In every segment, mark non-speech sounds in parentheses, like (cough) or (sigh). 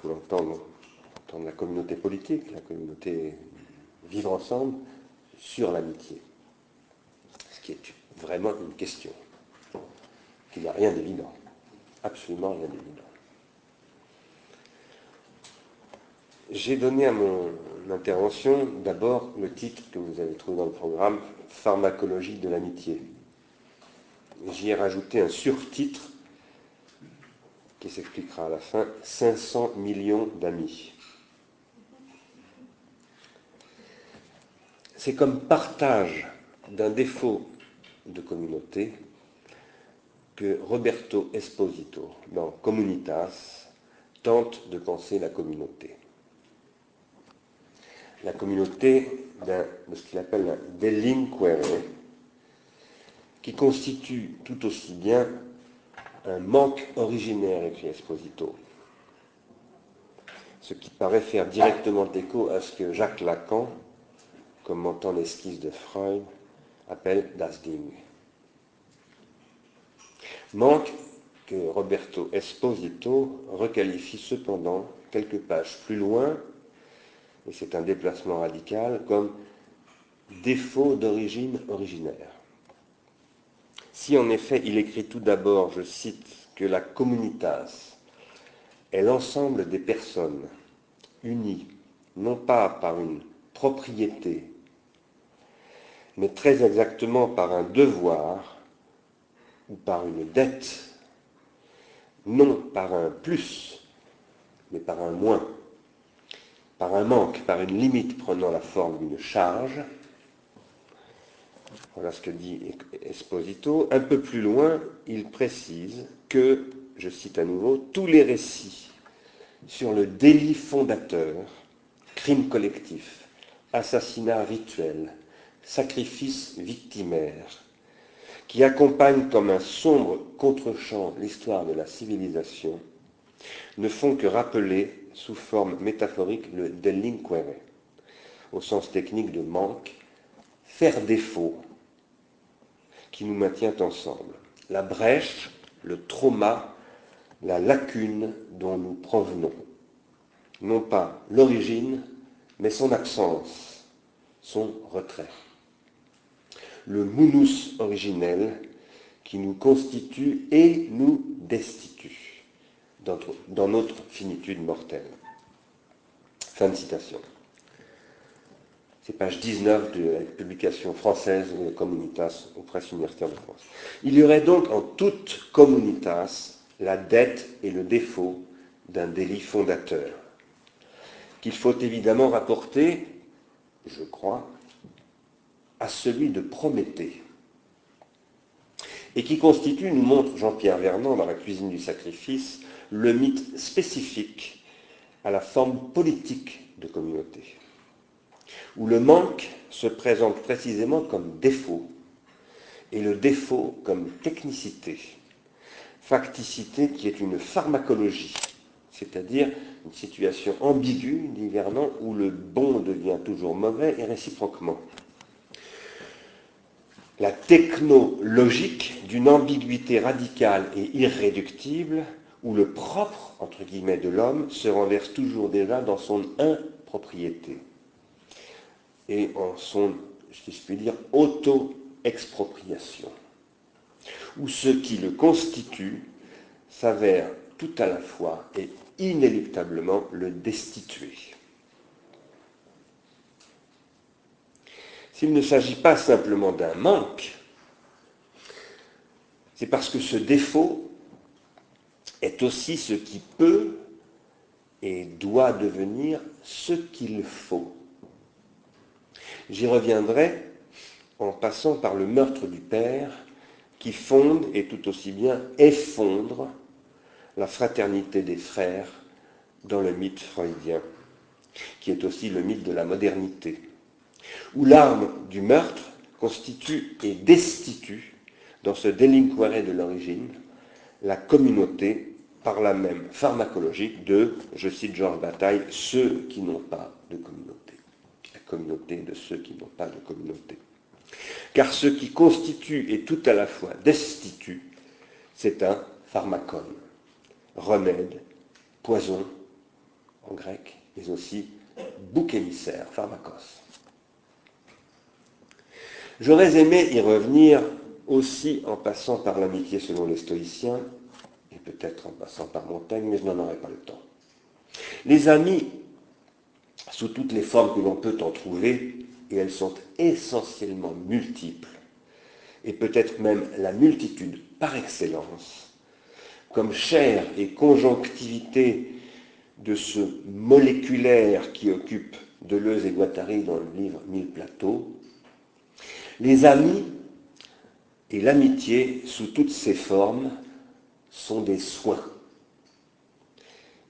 faut entendre la communauté politique, la communauté vivre ensemble sur l'amitié. Ce qui est vraiment une question qui n'a rien d'évident, absolument rien d'évident. J'ai donné à mon intervention d'abord le titre que vous avez trouvé dans le programme, Pharmacologie de l'amitié. J'y ai rajouté un surtitre qui s'expliquera à la fin, 500 millions d'amis. C'est comme partage d'un défaut de communauté que Roberto Esposito, dans Communitas, tente de penser la communauté. La communauté de ce qu'il appelle un delinquere, qui constitue tout aussi bien un manque originaire, écrit Esposito, ce qui paraît faire directement écho à ce que Jacques Lacan, commentant l'esquisse de Freud, appelle das Ding. Manque que Roberto Esposito requalifie cependant quelques pages plus loin, et c'est un déplacement radical, comme défaut d'origine originaire. Si en effet il écrit tout d'abord, je cite, que la communitas est l'ensemble des personnes unies, non pas par une propriété, mais très exactement par un devoir ou par une dette, non par un plus, mais par un moins, par un manque, par une limite prenant la forme d'une charge, voilà ce que dit Esposito. Un peu plus loin, il précise que, je cite à nouveau, tous les récits sur le délit fondateur, crime collectif, assassinat rituel, sacrifice victimaire, qui accompagnent comme un sombre contre-champ l'histoire de la civilisation, ne font que rappeler, sous forme métaphorique, le delinquere, au sens technique de manque, faire défaut, qui nous maintient ensemble. La brèche, le trauma, la lacune dont nous provenons. Non pas l'origine, mais son absence, son retrait. Le mounus originel qui nous constitue et nous destitue dans notre finitude mortelle. Fin de citation. C'est page 19 de la publication française de Communitas aux presses universitaires de France. Il y aurait donc en toute Communitas la dette et le défaut d'un délit fondateur, qu'il faut évidemment rapporter, je crois, à celui de Prométhée, et qui constitue, nous montre Jean-Pierre Vernant dans la cuisine du sacrifice, le mythe spécifique à la forme politique de communauté où le manque se présente précisément comme défaut et le défaut comme technicité. Facticité qui est une pharmacologie, c'est-à-dire une situation ambiguë, dit Vernon, où le bon devient toujours mauvais et réciproquement. La technologique d'une ambiguïté radicale et irréductible, où le propre, entre guillemets, de l'homme se renverse toujours déjà dans son impropriété et en son, si je puis dire, auto-expropriation, où ce qui le constitue s'avère tout à la fois et inéluctablement le destituer. S'il ne s'agit pas simplement d'un manque, c'est parce que ce défaut est aussi ce qui peut et doit devenir ce qu'il faut. J'y reviendrai en passant par le meurtre du père qui fonde et tout aussi bien effondre la fraternité des frères dans le mythe freudien, qui est aussi le mythe de la modernité, où l'arme du meurtre constitue et destitue, dans ce délinquere de l'origine, la communauté par la même pharmacologique de, je cite Georges Bataille, ceux qui n'ont pas de communauté communauté de ceux qui n'ont pas de communauté. Car ce qui constitue et tout à la fois destitue, c'est un pharmacone, remède, poison, en grec, mais aussi bouc émissaire, pharmacos. J'aurais aimé y revenir aussi en passant par l'amitié selon les stoïciens, et peut-être en passant par Montaigne, mais je n'en aurai pas le temps. Les amis, sous toutes les formes que l'on peut en trouver, et elles sont essentiellement multiples, et peut-être même la multitude par excellence, comme chair et conjonctivité de ce moléculaire qui occupe Deleuze et Guattari dans le livre Mille plateaux, les amis et l'amitié sous toutes ses formes sont des soins,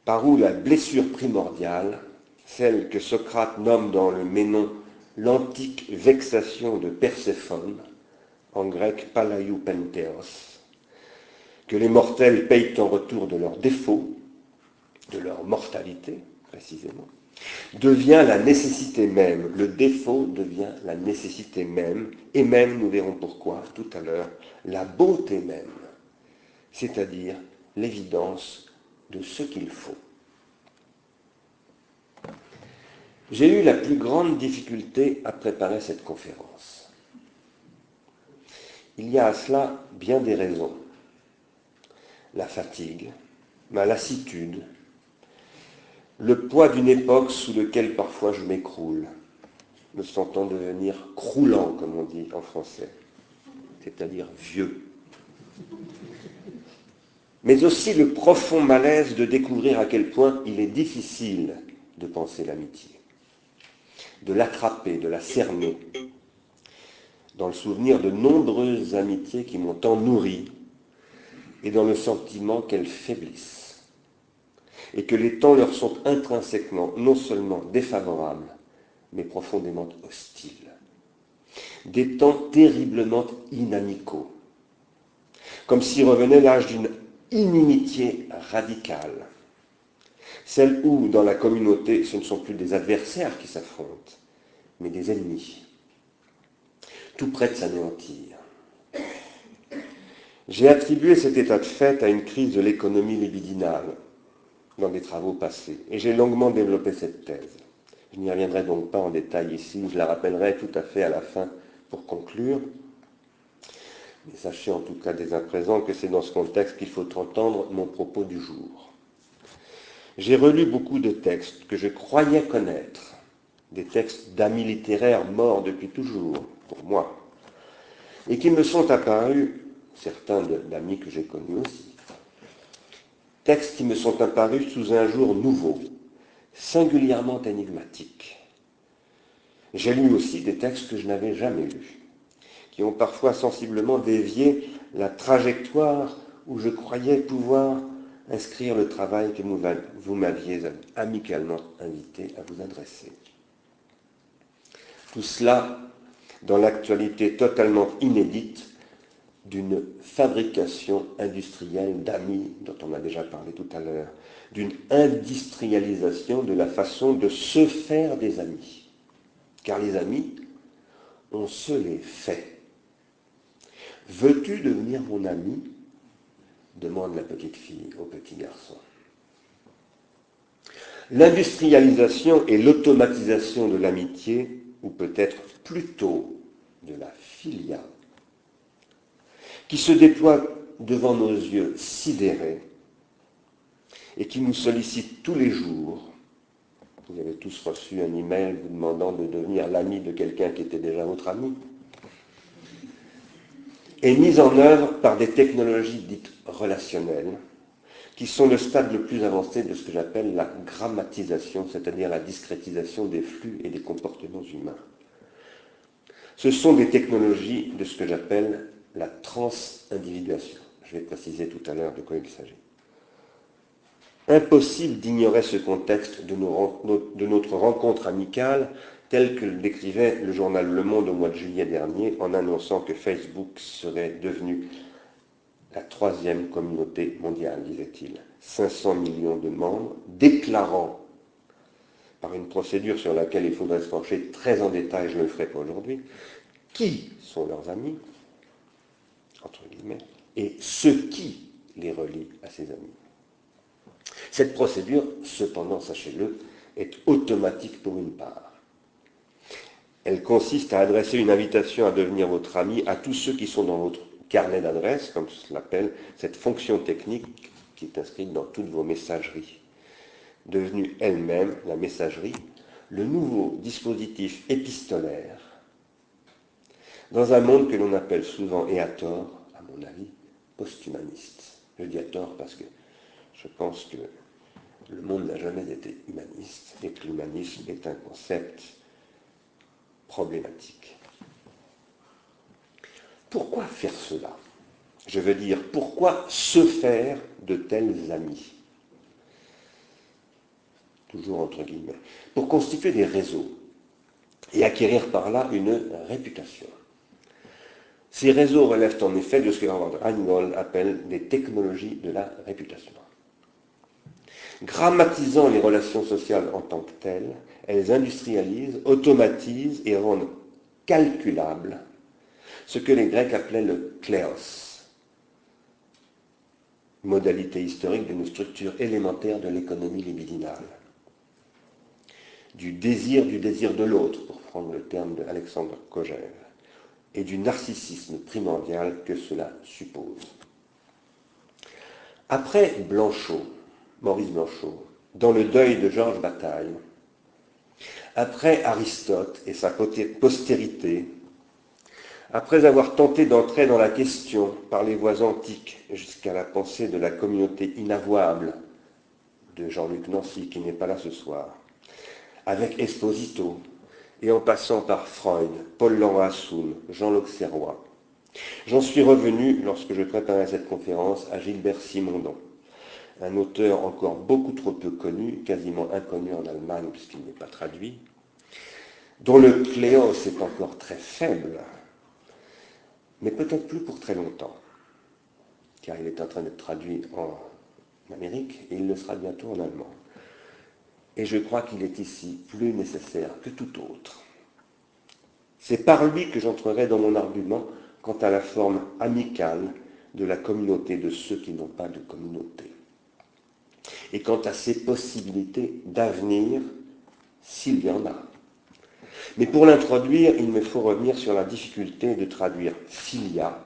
par où la blessure primordiale, celle que Socrate nomme dans le Ménon l'antique vexation de Perséphone, en grec pentheos, que les mortels payent en retour de leurs défauts, de leur mortalité précisément, devient la nécessité même. Le défaut devient la nécessité même, et même, nous verrons pourquoi tout à l'heure, la beauté même, c'est-à-dire l'évidence de ce qu'il faut. J'ai eu la plus grande difficulté à préparer cette conférence. Il y a à cela bien des raisons. La fatigue, ma lassitude, le poids d'une époque sous lequel parfois je m'écroule, me sentant devenir croulant, comme on dit en français, c'est-à-dire vieux. Mais aussi le profond malaise de découvrir à quel point il est difficile de penser l'amitié, de l'attraper, de la cerner, dans le souvenir de nombreuses amitiés qui m'ont tant nourri et dans le sentiment qu'elles faiblissent. Et que les temps leur sont intrinsèquement non seulement défavorables, mais profondément hostiles. Des temps terriblement inamicaux, comme s'y revenait l'âge d'une inimitié radicale, celle où, dans la communauté, ce ne sont plus des adversaires qui s'affrontent, mais des ennemis, tout près de s'anéantir. J'ai attribué cet état de fait à une crise de l'économie libidinale, dans des travaux passés. Et j'ai longuement développé cette thèse. Je n'y reviendrai donc pas en détail ici, je la rappellerai tout à fait à la fin pour conclure. Mais sachez en tout cas dès à présent que c'est dans ce contexte qu'il faut entendre mon propos du jour. J'ai relu beaucoup de textes que je croyais connaître, des textes d'amis littéraires morts depuis toujours, pour moi, et qui me sont apparus, certains d'amis que j'ai connus aussi, textes qui me sont apparus sous un jour nouveau, singulièrement énigmatique. J'ai lu aussi des textes que je n'avais jamais lus, qui ont parfois sensiblement dévié la trajectoire où je croyais pouvoir inscrire le travail que vous m'aviez amicalement invité à vous adresser. Tout cela dans l'actualité totalement inédite d'une fabrication industrielle d'amis, dont on a déjà parlé tout à l'heure, d'une industrialisation de la façon de se faire des amis. Car les amis, on se les fait. Veux-tu devenir mon ami? Demande la petite fille au petit garçon. L'industrialisation et l'automatisation de l'amitié, ou peut-être plutôt de la filia, qui se déploie devant nos yeux sidérés et qui nous sollicite tous les jours. Vous avez tous reçu un email vous demandant de devenir l'ami de quelqu'un qui était déjà votre ami. Et mise en œuvre par des technologies dites relationnelles, qui sont le stade le plus avancé de ce que j'appelle la grammatisation, c'est-à-dire la discrétisation des flux et des comportements humains. Ce sont des technologies de ce que j'appelle la transindividuation. Je vais préciser tout à l'heure de quoi il s'agit. Impossible d'ignorer ce contexte de, de, notre rencontre amicale tel que le décrivait le journal Le Monde au mois de juillet dernier en annonçant que Facebook serait devenu la troisième communauté mondiale, disait-il. 500 millions de membres, déclarant par une procédure sur laquelle il faudrait se pencher très en détail, je ne le ferai pas aujourd'hui, qui sont leurs amis, entre guillemets, et ce qui les relie à ses amis. Cette procédure, cependant, sachez-le, est automatique pour une part. Elle consiste à adresser une invitation à devenir votre ami à tous ceux qui sont dans votre carnet d'adresses, comme se l'appelle, cette fonction technique qui est inscrite dans toutes vos messageries. Devenue elle-même, la messagerie, le nouveau dispositif épistolaire dans un monde que l'on appelle souvent, et à tort, à mon avis, post-humaniste. Je dis à tort parce que je pense que le monde n'a jamais été humaniste et que l'humanisme est un concept problématique. Pourquoi faire cela? Je veux dire, pourquoi se faire de tels amis? Toujours entre guillemets. Pour constituer des réseaux et acquérir par là une réputation. Ces réseaux relèvent en effet de ce que Heingold appelle des technologies de la réputation. Grammatisant les relations sociales en tant que telles, elles industrialisent, automatisent et rendent calculable ce que les Grecs appelaient le kléos, modalité historique d'une structure élémentaire de l'économie libidinale, du désir du désir de l'autre, pour prendre le terme d'Alexandre Kojève, et du narcissisme primordial que cela suppose. Après Blanchot, Maurice Blanchot, dans le deuil de Georges Bataille, après Aristote et sa postérité, après avoir tenté d'entrer dans la question par les voies antiques jusqu'à la pensée de la communauté inavouable de Jean-Luc Nancy, qui n'est pas là ce soir, avec Esposito, et en passant par Freud, Paul Laurent Jean L'Auxerrois, j'en suis revenu, lorsque je préparais cette conférence, à Gilbert Simondon un auteur encore beaucoup trop peu connu, quasiment inconnu en Allemagne puisqu'il n'est pas traduit, dont le cléos est encore très faible, mais peut-être plus pour très longtemps, car il est en train d'être traduit en Amérique et il le sera bientôt en allemand. Et je crois qu'il est ici plus nécessaire que tout autre. C'est par lui que j'entrerai dans mon argument quant à la forme amicale de la communauté de ceux qui n'ont pas de communauté et quant à ses possibilités d'avenir, s'il y en a. Mais pour l'introduire, il me faut revenir sur la difficulté de traduire philia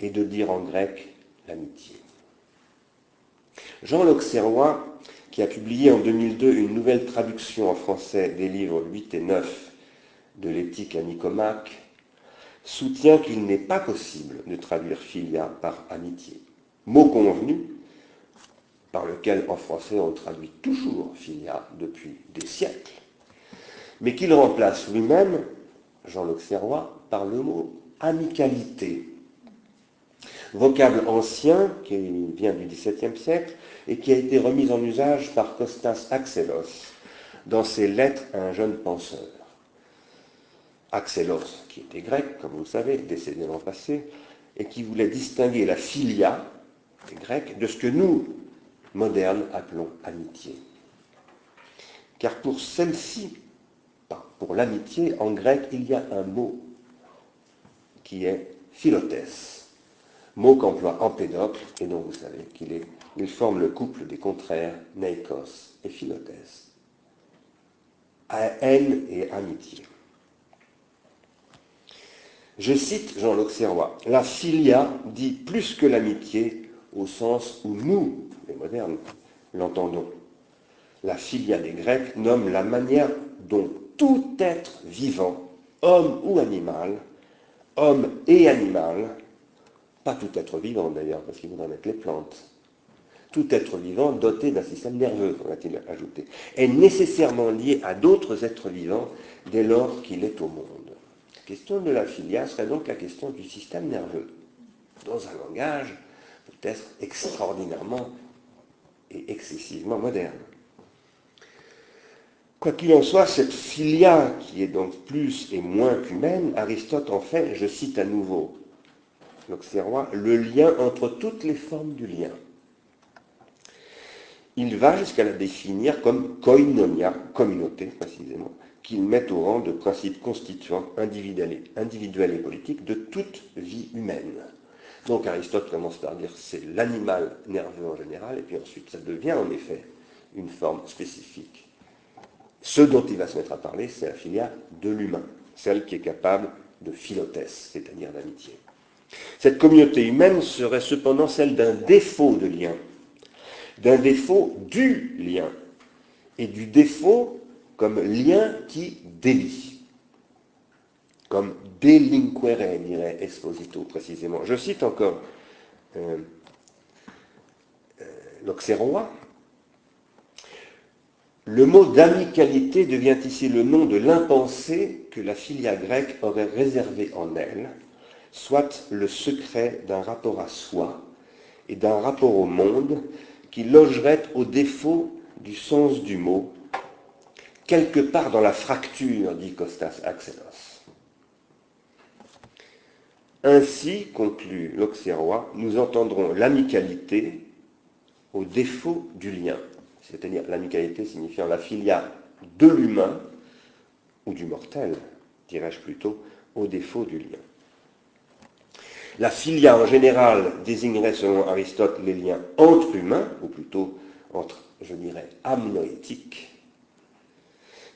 et de dire en grec l'amitié. Jean L'Auxerrois, qui a publié en 2002 une nouvelle traduction en français des livres 8 et 9 de l'éthique à Nicomaque, soutient qu'il n'est pas possible de traduire philia par amitié. Mot convenu, par lequel en français on traduit toujours filia depuis des siècles, mais qu'il remplace lui-même, Jean l'Auxerrois, par le mot amicalité, vocable ancien qui vient du XVIIe siècle et qui a été remis en usage par Costas Axelos dans ses lettres à un jeune penseur. Axelos, qui était grec, comme vous le savez, décédé l'an passé, et qui voulait distinguer la filia, des Grecs, de ce que nous, moderne appelons amitié. Car pour celle-ci, pour l'amitié, en grec, il y a un mot qui est philotès, mot qu'emploie Empédocle et dont vous savez qu'il est, forme le couple des contraires, neikos et philotès. Haine et amitié. Je cite Jean l'Auxerrois, la filia dit plus que l'amitié au sens où nous, les modernes, l'entendons. La filia des Grecs nomme la manière dont tout être vivant, homme ou animal, homme et animal, pas tout être vivant d'ailleurs, parce qu'il faudra mettre les plantes, tout être vivant doté d'un système nerveux, va-t-il ajouter, est nécessairement lié à d'autres êtres vivants dès lors qu'il est au monde. La question de la filia serait donc la question du système nerveux, dans un langage peut-être extraordinairement et excessivement moderne. Quoi qu'il en soit, cette filia, qui est donc plus et moins qu'humaine, Aristote en fait, je cite à nouveau l'Auxerrois, le lien entre toutes les formes du lien. Il va jusqu'à la définir comme koinonia, communauté précisément, qu'il met au rang de principe constituant individuel et politique de toute vie humaine. Donc Aristote commence par dire c'est l'animal nerveux en général, et puis ensuite ça devient en effet une forme spécifique. Ce dont il va se mettre à parler, c'est la filia de l'humain, celle qui est capable de philotès, c'est-à-dire d'amitié. Cette communauté humaine serait cependant celle d'un défaut de lien, d'un défaut du lien, et du défaut comme lien qui délie, comme delinquere, dirait Esposito précisément. Je cite encore euh, euh. Le mot d'amicalité devient ici le nom de l'impensé que la filia grecque aurait réservé en elle, soit le secret d'un rapport à soi et d'un rapport au monde qui logerait au défaut du sens du mot, quelque part dans la fracture, dit Costas Axelos. Ainsi, conclut l'Auxerrois, nous entendrons l'amicalité au défaut du lien, c'est-à-dire l'amicalité signifiant la filia de l'humain, ou du mortel, dirais-je plutôt, au défaut du lien. La filia en général désignerait selon Aristote les liens entre humains, ou plutôt entre, je dirais, amnoétiques,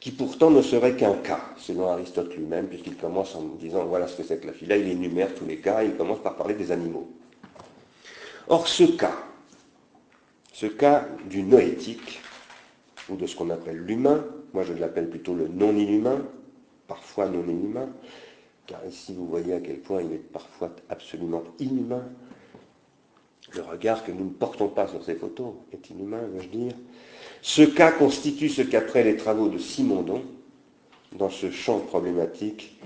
qui pourtant ne serait qu'un cas, selon Aristote lui-même, puisqu'il commence en disant voilà ce que c'est que la filia, il énumère tous les cas, il commence par parler des animaux. Or, ce cas, ce cas du noétique, ou de ce qu'on appelle l'humain, moi je l'appelle plutôt le non-inhumain, parfois non-inhumain, car ici vous voyez à quel point il est parfois absolument inhumain. Le regard que nous ne portons pas sur ces photos est inhumain, veux-je dire. Ce cas constitue ce qu'après les travaux de Simondon, dans ce champ problématique,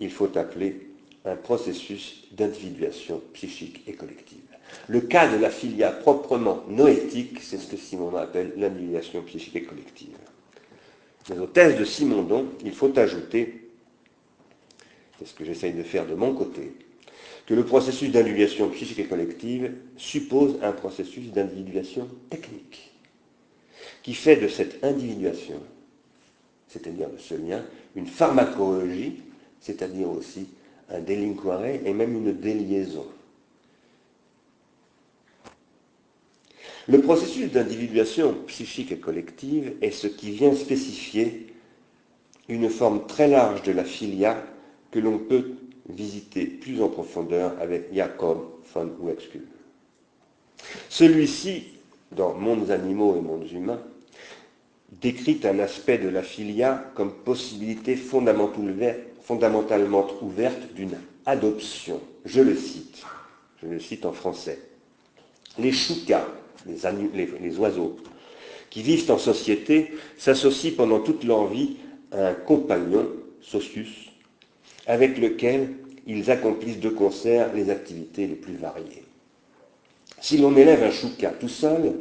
il faut appeler un processus d'individuation psychique et collective. Le cas de la filia proprement noétique, c'est ce que Simondon appelle l'individuation psychique et collective. Mais aux thèses de Simondon, il faut ajouter c'est ce que j'essaye de faire de mon côté, que le processus d'individuation psychique et collective suppose un processus d'individuation technique, qui fait de cette individuation, c'est-à-dire de ce lien, une pharmacologie, c'est-à-dire aussi un délinquare et même une déliaison. Le processus d'individuation psychique et collective est ce qui vient spécifier une forme très large de la filia que l'on peut visiter plus en profondeur avec Jacob von Uexküll. Celui-ci, dans Mondes animaux et mondes humains, décrit un aspect de la filia comme possibilité fondamentalement ouverte d'une adoption. Je le cite, je le cite en français. Les choucas, les, oiseaux, qui vivent en société, s'associent pendant toute leur vie à un compagnon, socius, avec lequel ils accomplissent de concert les activités les plus variées. Si l'on élève un chouka tout seul,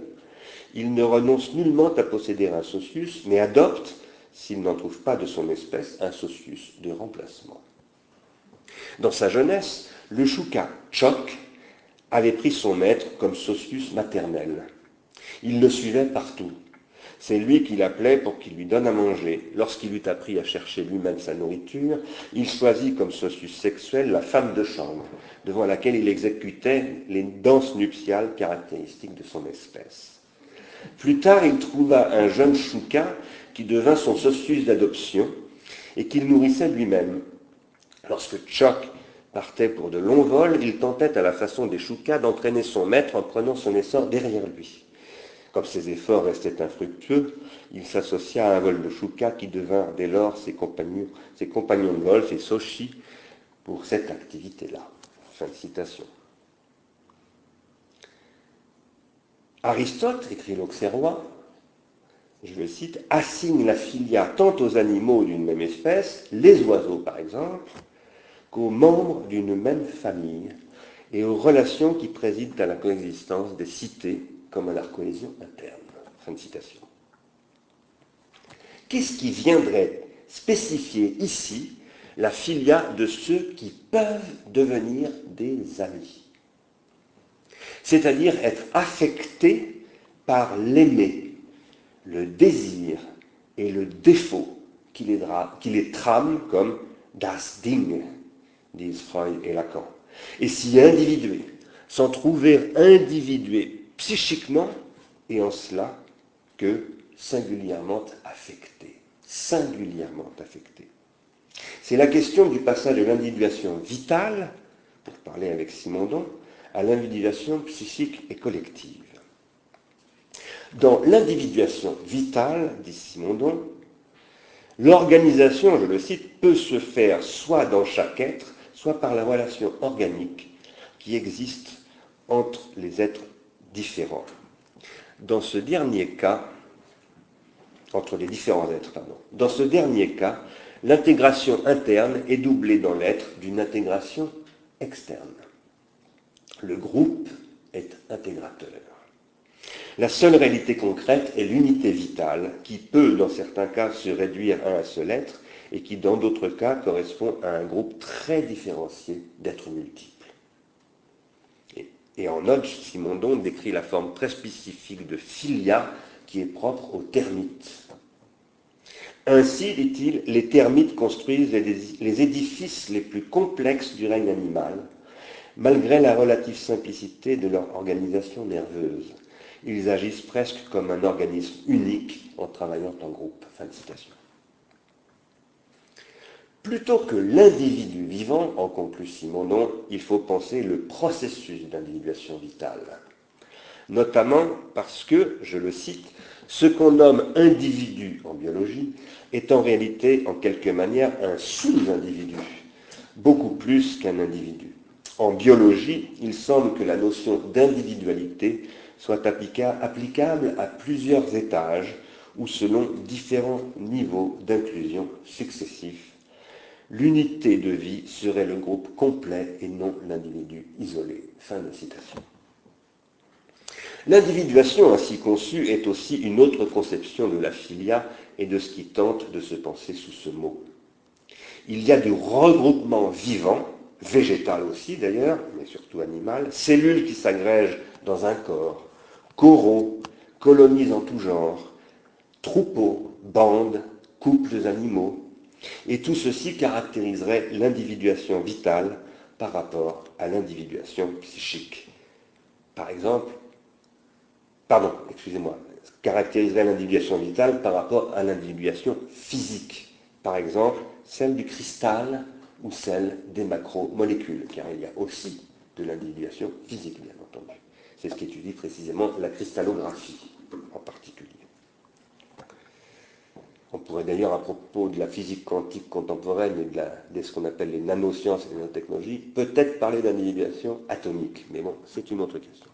il ne renonce nullement à posséder un socius, mais adopte, s'il n'en trouve pas de son espèce, un socius de remplacement. Dans sa jeunesse, le chouka Chok avait pris son maître comme socius maternel. Il le suivait partout, c'est lui qui l'appelait pour qu'il lui donne à manger. Lorsqu'il eut appris à chercher lui-même sa nourriture, il choisit comme socius sexuel la femme de chambre, devant laquelle il exécutait les danses nuptiales caractéristiques de son espèce. Plus tard, il trouva un jeune chouka qui devint son socius d'adoption et qu'il nourrissait lui-même. Lorsque partait pour de longs vols, il tentait à la façon des choukas d'entraîner son maître en prenant son essor derrière lui. Comme ses efforts restaient infructueux, il s'associa à un vol de chouka qui devint dès lors ses compagnons, de vol, ses soshi, pour cette activité-là. Fin de citation. Aristote, écrit l'Auxerrois, je le cite, assigne la filia tant aux animaux d'une même espèce, les oiseaux par exemple, qu'aux membres d'une même famille et aux relations qui président à la coexistence des cités comme à la cohésion interne. Qu'est-ce qui viendrait spécifier ici la filia de ceux qui peuvent devenir des amis? C'est-à-dire être affectés par l'aimer, le désir et le défaut qui les, qui les trame comme das Ding, disent Freud et Lacan. et s'y individuer, s'en trouver individué psychiquement et en cela que singulièrement affecté, singulièrement affecté. C'est la question du passage de l'individuation vitale, pour parler avec Simondon, à l'individuation psychique et collective. Dans l'individuation vitale, dit Simondon, l'organisation, je le cite, peut se faire soit dans chaque être, soit par la relation organique qui existe entre les êtres différents. Dans ce dernier cas, entre les différents êtres, pardon, dans ce dernier cas, l'intégration interne est doublée dans l'être d'une intégration externe. Le groupe est intégrateur. La seule réalité concrète est l'unité vitale qui peut, dans certains cas, se réduire à un seul être et qui, dans d'autres cas, correspond à un groupe très différencié d'êtres multiples. Et, en note, Simondon décrit la forme très spécifique de filia qui est propre aux termites. Ainsi, dit-il, les termites construisent les édifices les plus complexes du règne animal, malgré la relative simplicité de leur organisation nerveuse. Ils agissent presque comme un organisme unique en travaillant en groupe. Fin de citation. Plutôt que l'individu vivant, en conclut Simonon, il faut penser le processus d'individuation vitale. Notamment parce que, je le cite, ce qu'on nomme individu en biologie est en réalité, en quelque manière, un sous-individu, beaucoup plus qu'un individu. En biologie, il semble que la notion d'individualité soit applicable à plusieurs étages ou selon différents niveaux d'inclusion successifs. L'unité de vie serait le groupe complet et non l'individu isolé. Fin de citation. L'individuation ainsi conçue est aussi une autre conception de la filia et de ce qui tente de se penser sous ce mot. Il y a du regroupement vivant, végétal aussi d'ailleurs, mais surtout animal, cellules qui s'agrègent dans un corps, coraux, colonies en tout genre, troupeaux, bandes, couples animaux. Et tout ceci caractériserait l'individuation vitale par rapport à l'individuation psychique. Par exemple, pardon, excusez-moi, caractériserait l'individuation vitale par rapport à l'individuation physique. Par exemple, celle du cristal ou celle des macromolécules, car il y a aussi de l'individuation physique, bien entendu. C'est ce qu'étudie précisément la cristallographie en particulier. On pourrait d'ailleurs, à propos de la physique quantique contemporaine et de, ce qu'on appelle les nanosciences et les nanotechnologies, peut-être parler d'individuation atomique. Mais bon, c'est une autre question.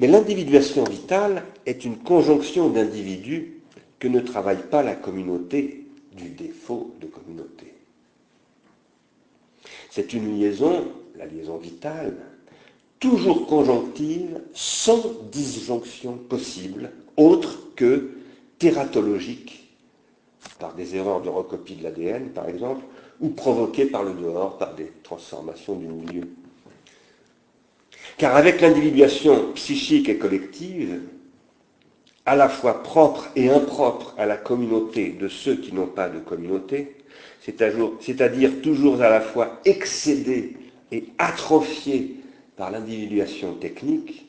Mais l'individuation vitale est une conjonction d'individus que ne travaille pas la communauté du défaut de communauté. C'est une liaison, la liaison vitale, toujours conjonctive, sans disjonction possible, autre que tératologique, par des erreurs de recopie de l'ADN par exemple, ou provoquée par le dehors, par des transformations du milieu. Car avec l'individuation psychique et collective, à la fois propre et impropre à la communauté de ceux qui n'ont pas de communauté, c'est-à-dire toujours à la fois excédé et atrophié par l'individuation technique,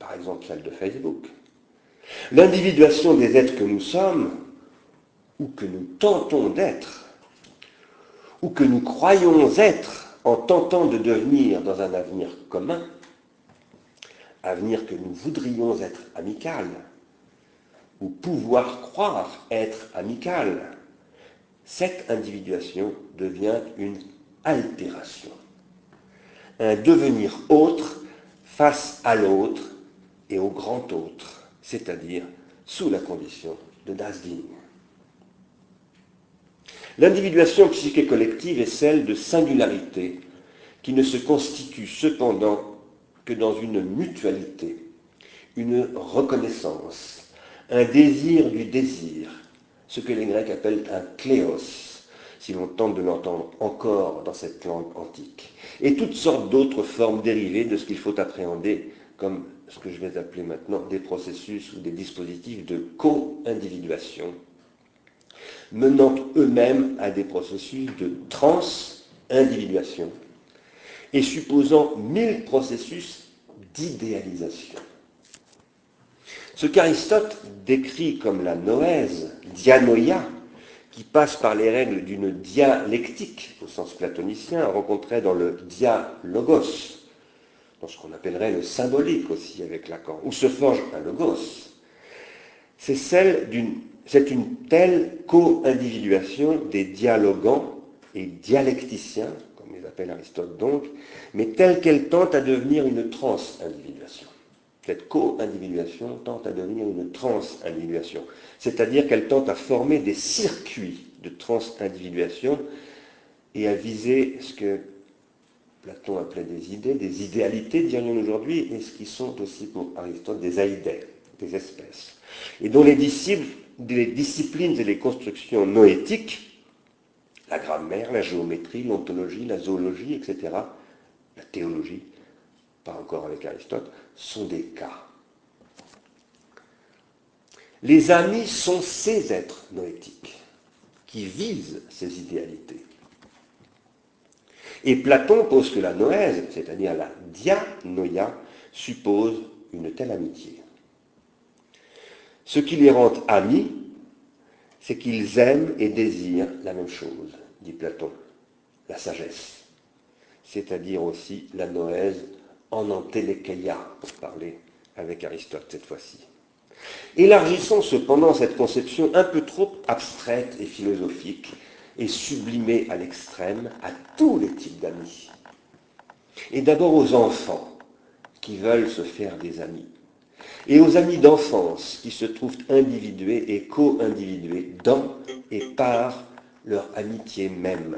par exemple celle de Facebook, l'individuation des êtres que nous sommes, ou que nous tentons d'être, ou que nous croyons être en tentant de devenir dans un avenir commun, avenir que nous voudrions être amical, ou pouvoir croire être amical, cette individuation devient une altération un devenir autre face à l'autre et au grand autre, c'est-à-dire sous la condition de Dasding. L'individuation psychique collective est celle de singularité qui ne se constitue cependant que dans une mutualité, une reconnaissance, un désir du désir, ce que les Grecs appellent un kléos, si l'on tente de l'entendre encore dans cette langue antique, et toutes sortes d'autres formes dérivées de ce qu'il faut appréhender comme ce que je vais appeler maintenant des processus ou des dispositifs de co-individuation, menant eux-mêmes à des processus de trans individuation et supposant mille processus d'idéalisation. Ce qu'Aristote décrit comme la noèse, dianoia, qui passe par les règles d'une dialectique au sens platonicien, rencontrée dans le dialogos, dans ce qu'on appellerait le symbolique aussi avec Lacan, où se forge un logos, c'est celle d'une, c'est une telle co-individuation des dialogants et dialecticiens, comme les appelle Aristote donc, mais telle qu'elle tente à devenir une trans-individuation. Cette co-individuation tente à devenir une trans-individuation, c'est-à-dire qu'elle tente à former des circuits de trans-individuation et à viser ce que Platon appelait des idées, des idéalités, dirions aujourd'hui, et ce qui sont aussi pour Aristote des aïdées, des espèces, et dont les, les disciplines et les constructions noétiques, la grammaire, la géométrie, l'ontologie, la zoologie, etc., la théologie, pas encore avec Aristote, sont des cas. Les amis sont ces êtres noétiques qui visent ces idéalités. Et Platon pose que la noèse, c'est-à-dire la dianoia, suppose une telle amitié. Ce qui les rend amis, c'est qu'ils aiment et désirent la même chose, dit Platon, la sagesse, c'est-à-dire aussi la noèse en antélékeia, pour parler avec Aristote cette fois-ci. Élargissons cependant cette conception un peu trop abstraite et philosophique et sublimée à l'extrême à tous les types d'amis. Et d'abord aux enfants qui veulent se faire des amis. Et aux amis d'enfance qui se trouvent individués et co-individués dans et par leur amitié même.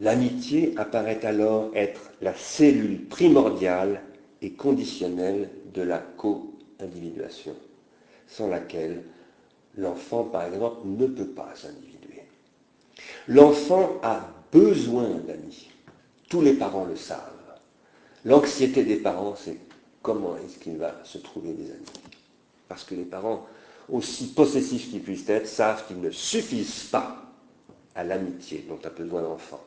L'amitié apparaît alors être la cellule primordiale et conditionnelle de la co-individuation, sans laquelle l'enfant, par exemple, ne peut pas s'individuer. L'enfant a besoin d'amis. Tous les parents le savent. L'anxiété des parents, c'est comment est-ce qu'il va se trouver des amis. Parce que les parents, aussi possessifs qu'ils puissent être, savent qu'ils ne suffisent pas à l'amitié dont a besoin l'enfant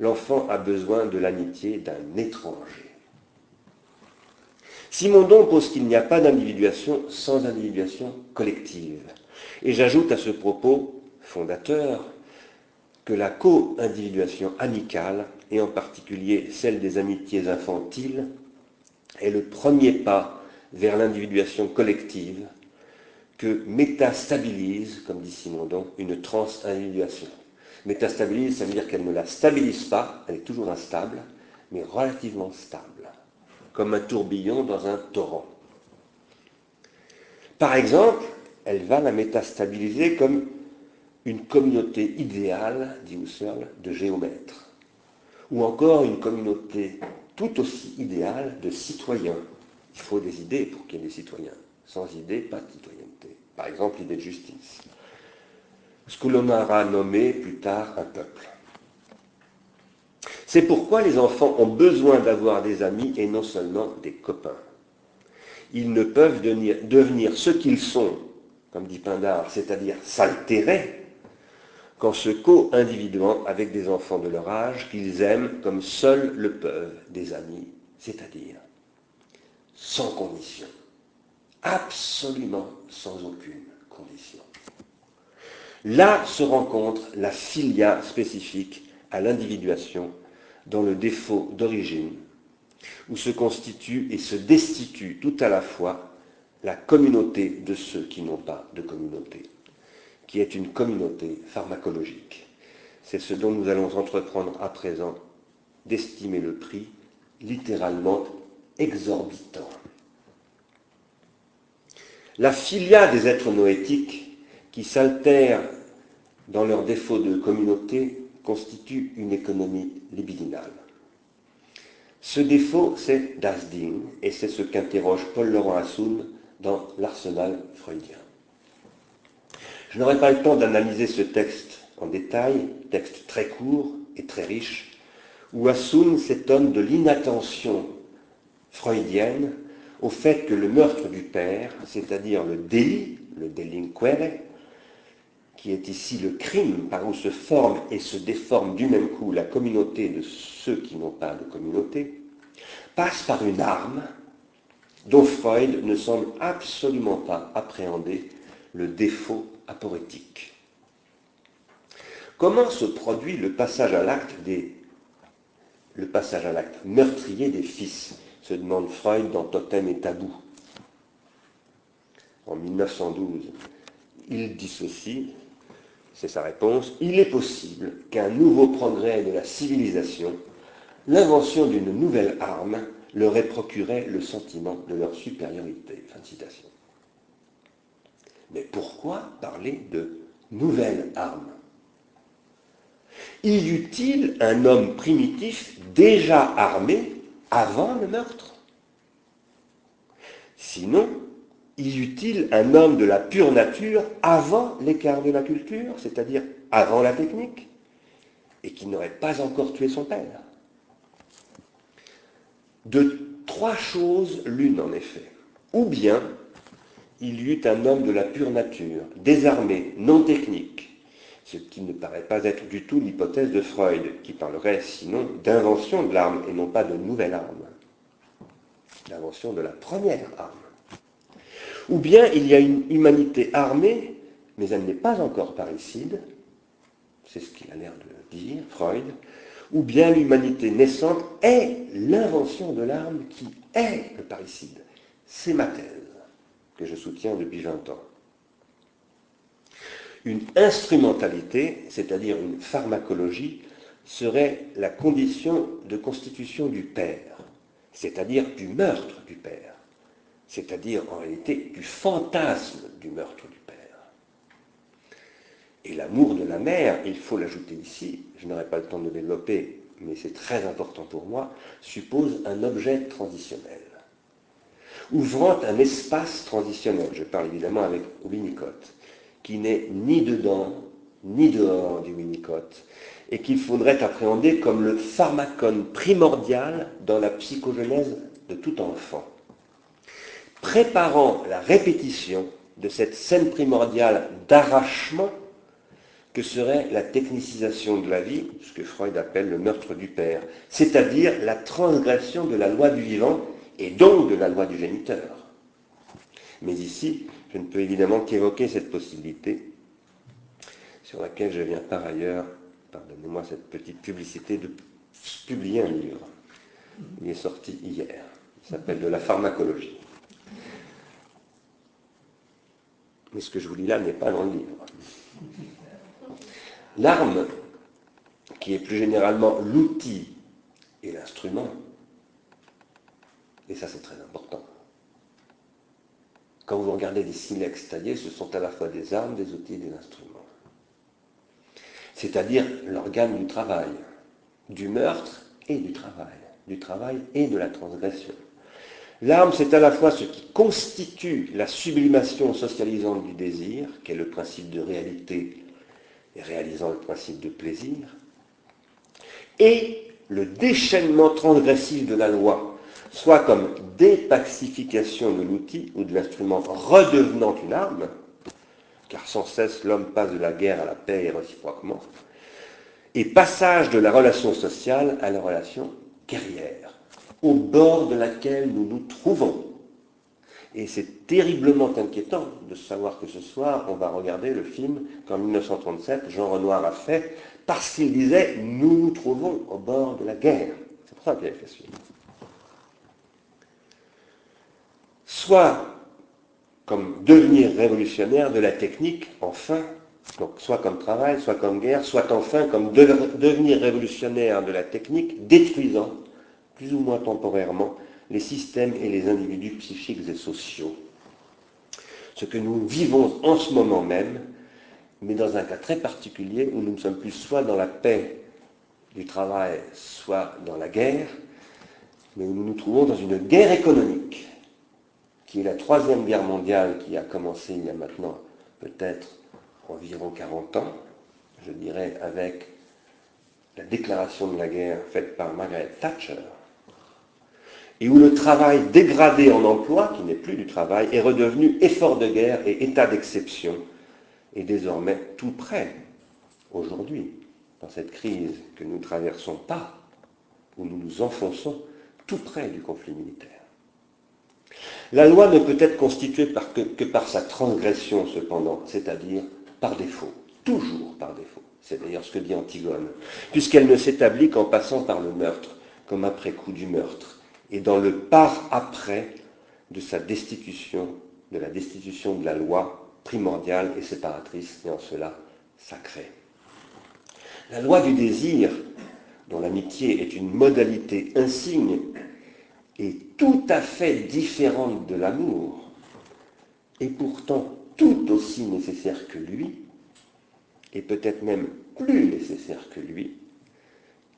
l'enfant a besoin de l'amitié d'un étranger. Simondon pose qu'il n'y a pas d'individuation sans individuation collective. Et j'ajoute à ce propos fondateur que la co-individuation amicale, et en particulier celle des amitiés infantiles, est le premier pas vers l'individuation collective que métastabilise, comme dit Simondon, une trans-individuation. Métastabilise, ça veut dire qu'elle ne la stabilise pas, elle est toujours instable, mais relativement stable, comme un tourbillon dans un torrent. Par exemple, elle va la métastabiliser comme une communauté idéale, dit Husserl, de géomètres, ou encore une communauté tout aussi idéale de citoyens. Il faut des idées pour qu'il y ait des citoyens. Sans idées, pas de citoyenneté. Par exemple, l'idée de justice ce que l'on aura nommé plus tard un peuple. C'est pourquoi les enfants ont besoin d'avoir des amis et non seulement des copains. Ils ne peuvent devenir, ce qu'ils sont, comme dit Pindar, c'est-à-dire s'altérer, qu'en se co-individuant avec des enfants de leur âge qu'ils aiment comme seuls le peuvent des amis, c'est-à-dire sans condition, absolument sans aucune condition. Là se rencontre la filia spécifique à l'individuation dans le défaut d'origine, où se constitue et se destitue tout à la fois la communauté de ceux qui n'ont pas de communauté, qui est une communauté pharmacologique. C'est ce dont nous allons entreprendre à présent d'estimer le prix littéralement exorbitant. La filia des êtres noétiques qui s'altèrent dans leur défaut de communauté constitue une économie libidinale. Ce défaut, c'est das Ding, et c'est ce qu'interroge Paul-Laurent Assoun dans l'arsenal freudien. Je n'aurai pas le temps d'analyser ce texte en détail, texte très court et très riche, où Assoun s'étonne de l'inattention freudienne au fait que le meurtre du père, c'est-à-dire le délit, le delinquere, qui est ici le crime par où se forme et se déforme du même coup la communauté de ceux qui n'ont pas de communauté, passe par une arme dont Freud ne semble absolument pas appréhender le défaut Comment se produit le passage à l'acte des le passage à l'acte meurtrier des fils se demande Freud dans Totem et Tabou. En 1912, il dissocie c'est sa réponse, il est possible qu'un nouveau progrès de la civilisation, l'invention d'une nouvelle arme, leur ait procuré le sentiment de leur supériorité. Fin de citation. Mais pourquoi parler de nouvelle arme Y eut-il un homme primitif déjà armé avant le meurtre? Sinon, y eut-il un homme de la pure nature avant l'écart de la culture, c'est-à-dire avant la technique, et qui n'aurait pas encore tué son père? De trois choses l'une en effet. Ou bien il y eut un homme de la pure nature, désarmé, non technique, ce qui ne paraît pas être du tout l'hypothèse de Freud, qui parlerait sinon d'invention de l'arme et non pas de nouvelle arme. L'invention de la première arme. Ou bien il y a une humanité armée, mais elle n'est pas encore parricide, c'est ce qu'il a l'air de dire, Freud, ou bien l'humanité naissante est l'invention de l'arme qui est le parricide. C'est ma thèse que je soutiens depuis 20 ans. Une instrumentalité, c'est-à-dire une pharmacologie, serait la condition de constitution du père, c'est-à-dire du meurtre du père c'est-à-dire en réalité du fantasme du meurtre du père. Et l'amour de la mère, il faut l'ajouter ici, je n'aurai pas le temps de le développer, mais c'est très important pour moi, suppose un objet transitionnel, ouvrant un espace transitionnel. Je parle évidemment avec Winnicott, qui n'est ni dedans ni dehors du Winnicott, et qu'il faudrait appréhender comme le pharmacone primordial dans la psychogenèse de tout enfant préparant la répétition de cette scène primordiale d'arrachement que serait la technicisation de la vie, ce que Freud appelle le meurtre du père, c'est-à-dire la transgression de la loi du vivant et donc de la loi du géniteur. Mais ici, je ne peux évidemment qu'évoquer cette possibilité sur laquelle je viens par ailleurs, pardonnez-moi cette petite publicité, de publier un livre. Il est sorti hier. Il s'appelle De la pharmacologie. Mais ce que je vous lis là n'est pas dans le livre. L'arme, qui est plus généralement l'outil et l'instrument, et ça c'est très important. Quand vous regardez des silex taillés, ce sont à la fois des armes, des outils et des instruments. C'est-à-dire l'organe du travail, du meurtre et du travail, du travail et de la transgression. L'arme, c'est à la fois ce qui constitue la sublimation socialisante du désir, qui est le principe de réalité et réalisant le principe de plaisir, et le déchaînement transgressif de la loi, soit comme dépacification de l'outil ou de l'instrument redevenant une arme, car sans cesse l'homme passe de la guerre à la paix et réciproquement, et passage de la relation sociale à la relation guerrière au bord de laquelle nous nous trouvons. Et c'est terriblement inquiétant de savoir que ce soir, on va regarder le film qu'en 1937, Jean Renoir a fait, parce qu'il disait Nous nous trouvons au bord de la guerre. C'est pour ça qu'il avait fait ce film. Soit comme devenir révolutionnaire de la technique, enfin, donc soit comme travail, soit comme guerre, soit enfin comme devenir révolutionnaire de la technique, détruisant plus ou moins temporairement, les systèmes et les individus psychiques et sociaux. Ce que nous vivons en ce moment même, mais dans un cas très particulier où nous ne sommes plus soit dans la paix du travail, soit dans la guerre, mais où nous nous trouvons dans une guerre économique, qui est la troisième guerre mondiale qui a commencé il y a maintenant peut-être environ 40 ans, je dirais avec la déclaration de la guerre faite par Margaret Thatcher, et où le travail dégradé en emploi, qui n'est plus du travail, est redevenu effort de guerre et état d'exception, est désormais tout près, aujourd'hui, dans cette crise que nous traversons pas, où nous nous enfonçons tout près du conflit militaire. La loi ne peut être constituée que par sa transgression, cependant, c'est-à-dire par défaut, toujours par défaut. C'est d'ailleurs ce que dit Antigone, puisqu'elle ne s'établit qu'en passant par le meurtre, comme après coup du meurtre, et dans le par-après de sa destitution, de la destitution de la loi primordiale et séparatrice, et en cela sacrée. La loi du désir, dont l'amitié est une modalité insigne, est tout à fait différente de l'amour, et pourtant tout aussi nécessaire que lui, et peut-être même plus nécessaire que lui,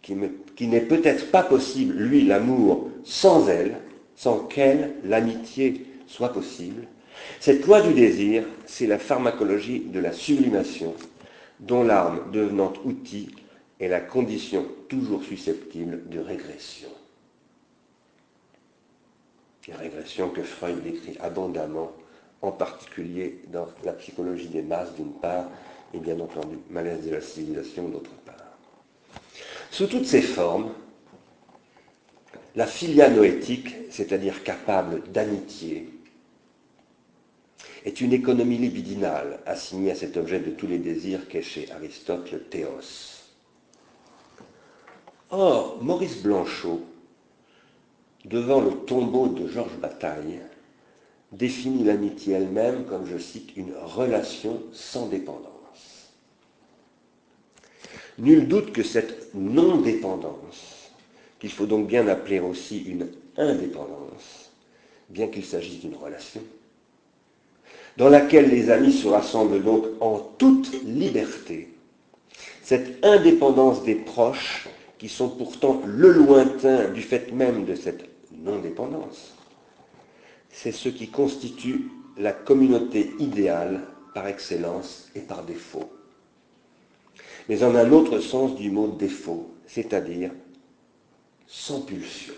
qui, n'est peut-être pas possible, lui, l'amour, sans elle, sans qu'elle, l'amitié, soit possible. Cette loi du désir, c'est la pharmacologie de la sublimation, dont l'arme devenant outil est la condition toujours susceptible de régression. La régression que Freud décrit abondamment, en particulier dans la psychologie des masses d'une part, et bien entendu malaise de la civilisation d'autre part. Sous toutes ces formes, la filia noétique, c'est-à-dire capable d'amitié, est une économie libidinale assignée à cet objet de tous les désirs qu'est chez Aristote le théos. Or, Maurice Blanchot, devant le tombeau de Georges Bataille, définit l'amitié elle-même comme, je cite, une relation sans dépendance. Nul doute que cette non-dépendance, qu'il faut donc bien appeler aussi une indépendance, bien qu'il s'agisse d'une relation, dans laquelle les amis se rassemblent donc en toute liberté, cette indépendance des proches, qui sont pourtant le lointain du fait même de cette non-dépendance, c'est ce qui constitue la communauté idéale par excellence et par défaut. Mais en un autre sens du mot défaut, c'est-à-dire sans pulsion,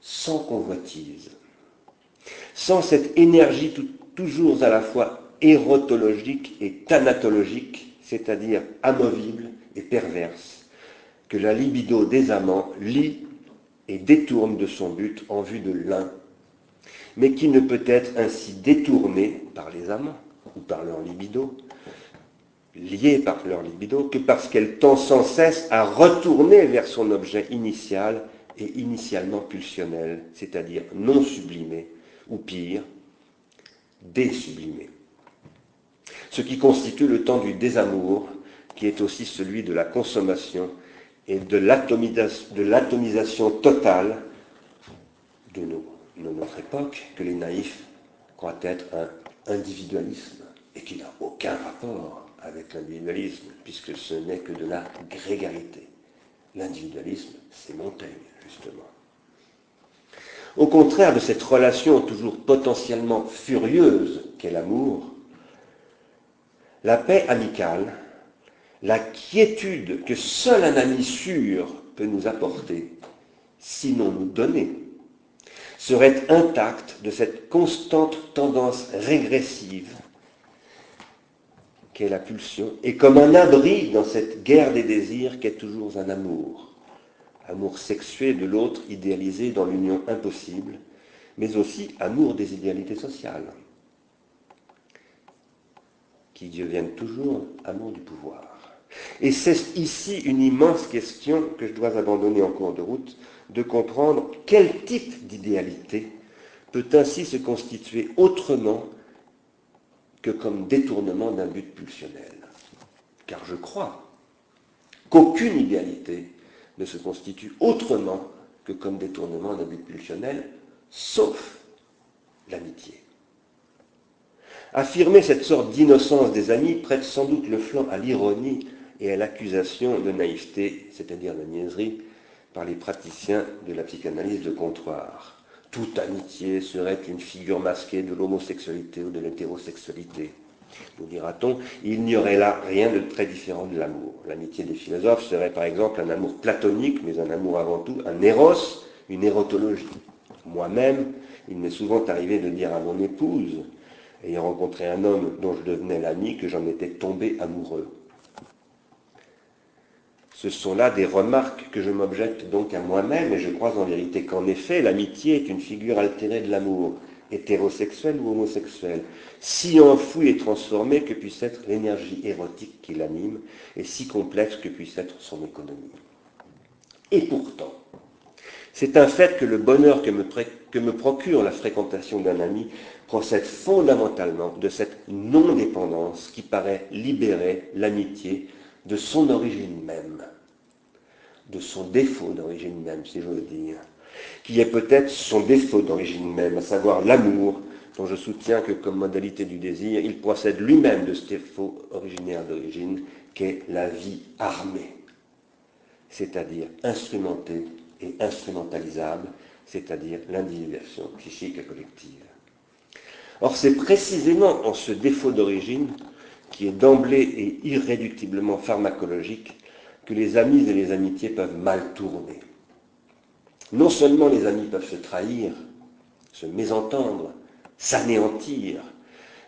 sans convoitise, sans cette énergie toujours à la fois érotologique et thanatologique, c'est-à-dire amovible et perverse, que la libido des amants lie et détourne de son but en vue de l'un, mais qui ne peut être ainsi détourné par les amants ou par leur libido, liée par leur libido que parce qu'elle tend sans cesse à retourner vers son objet initial et initialement pulsionnel, c'est-à-dire non sublimé, ou pire, désublimé. Ce qui constitue le temps du désamour, qui est aussi celui de la consommation et de l'atomisation totale de, notre époque, que les naïfs croient être un individualisme et qui n'a aucun rapport avec l'individualisme, puisque ce n'est que de la grégarité. L'individualisme, c'est Montaigne, justement. Au contraire de cette relation toujours potentiellement furieuse qu'est l'amour, la paix amicale, la quiétude que seul un ami sûr peut nous apporter, sinon nous donner, serait intacte de cette constante tendance régressive qu'est la pulsion, et comme un abri dans cette guerre des désirs qu'est toujours un amour. Amour sexué de l'autre idéalisé dans l'union impossible, mais aussi amour des idéalités sociales, qui deviennent toujours amour du pouvoir. Et c'est ici une immense question que je dois abandonner en cours de route, de comprendre quel type d'idéalité peut ainsi se constituer autrement que comme détournement d'un but pulsionnel. Car je crois qu'aucune idéalité ne se constitue autrement que comme détournement d'un but pulsionnel, sauf l'amitié. Affirmer cette sorte d'innocence des amis prête sans doute le flanc à l'ironie et à l'accusation de naïveté, c'est-à-dire de niaiserie, par les praticiens de la psychanalyse de comptoir toute amitié serait une figure masquée de l'homosexualité ou de l'hétérosexualité. Nous dira-t-on, il n'y aurait là rien de très différent de l'amour. L'amitié des philosophes serait par exemple un amour platonique, mais un amour avant tout, un éros, une érotologie. Moi-même, il m'est souvent arrivé de dire à mon épouse, ayant rencontré un homme dont je devenais l'ami, que j'en étais tombé amoureux. Ce sont là des remarques que je m'objecte donc à moi-même, et je crois en vérité qu'en effet, l'amitié est une figure altérée de l'amour, hétérosexuel ou homosexuel, si enfoui et transformé que puisse être l'énergie érotique qui l'anime, et si complexe que puisse être son économie. Et pourtant, c'est un fait que le bonheur que me, que me procure la fréquentation d'un ami procède fondamentalement de cette non-dépendance qui paraît libérer l'amitié de son origine même, de son défaut d'origine même, si j'ose dire, qui est peut-être son défaut d'origine même, à savoir l'amour, dont je soutiens que comme modalité du désir, il procède lui-même de ce défaut originaire d'origine, qu'est la vie armée, c'est-à-dire instrumentée et instrumentalisable, c'est-à-dire l'individuation psychique et collective. Or, c'est précisément en ce défaut d'origine, qui est d'emblée et irréductiblement pharmacologique, que les amis et les amitiés peuvent mal tourner. Non seulement les amis peuvent se trahir, se mésentendre, s'anéantir,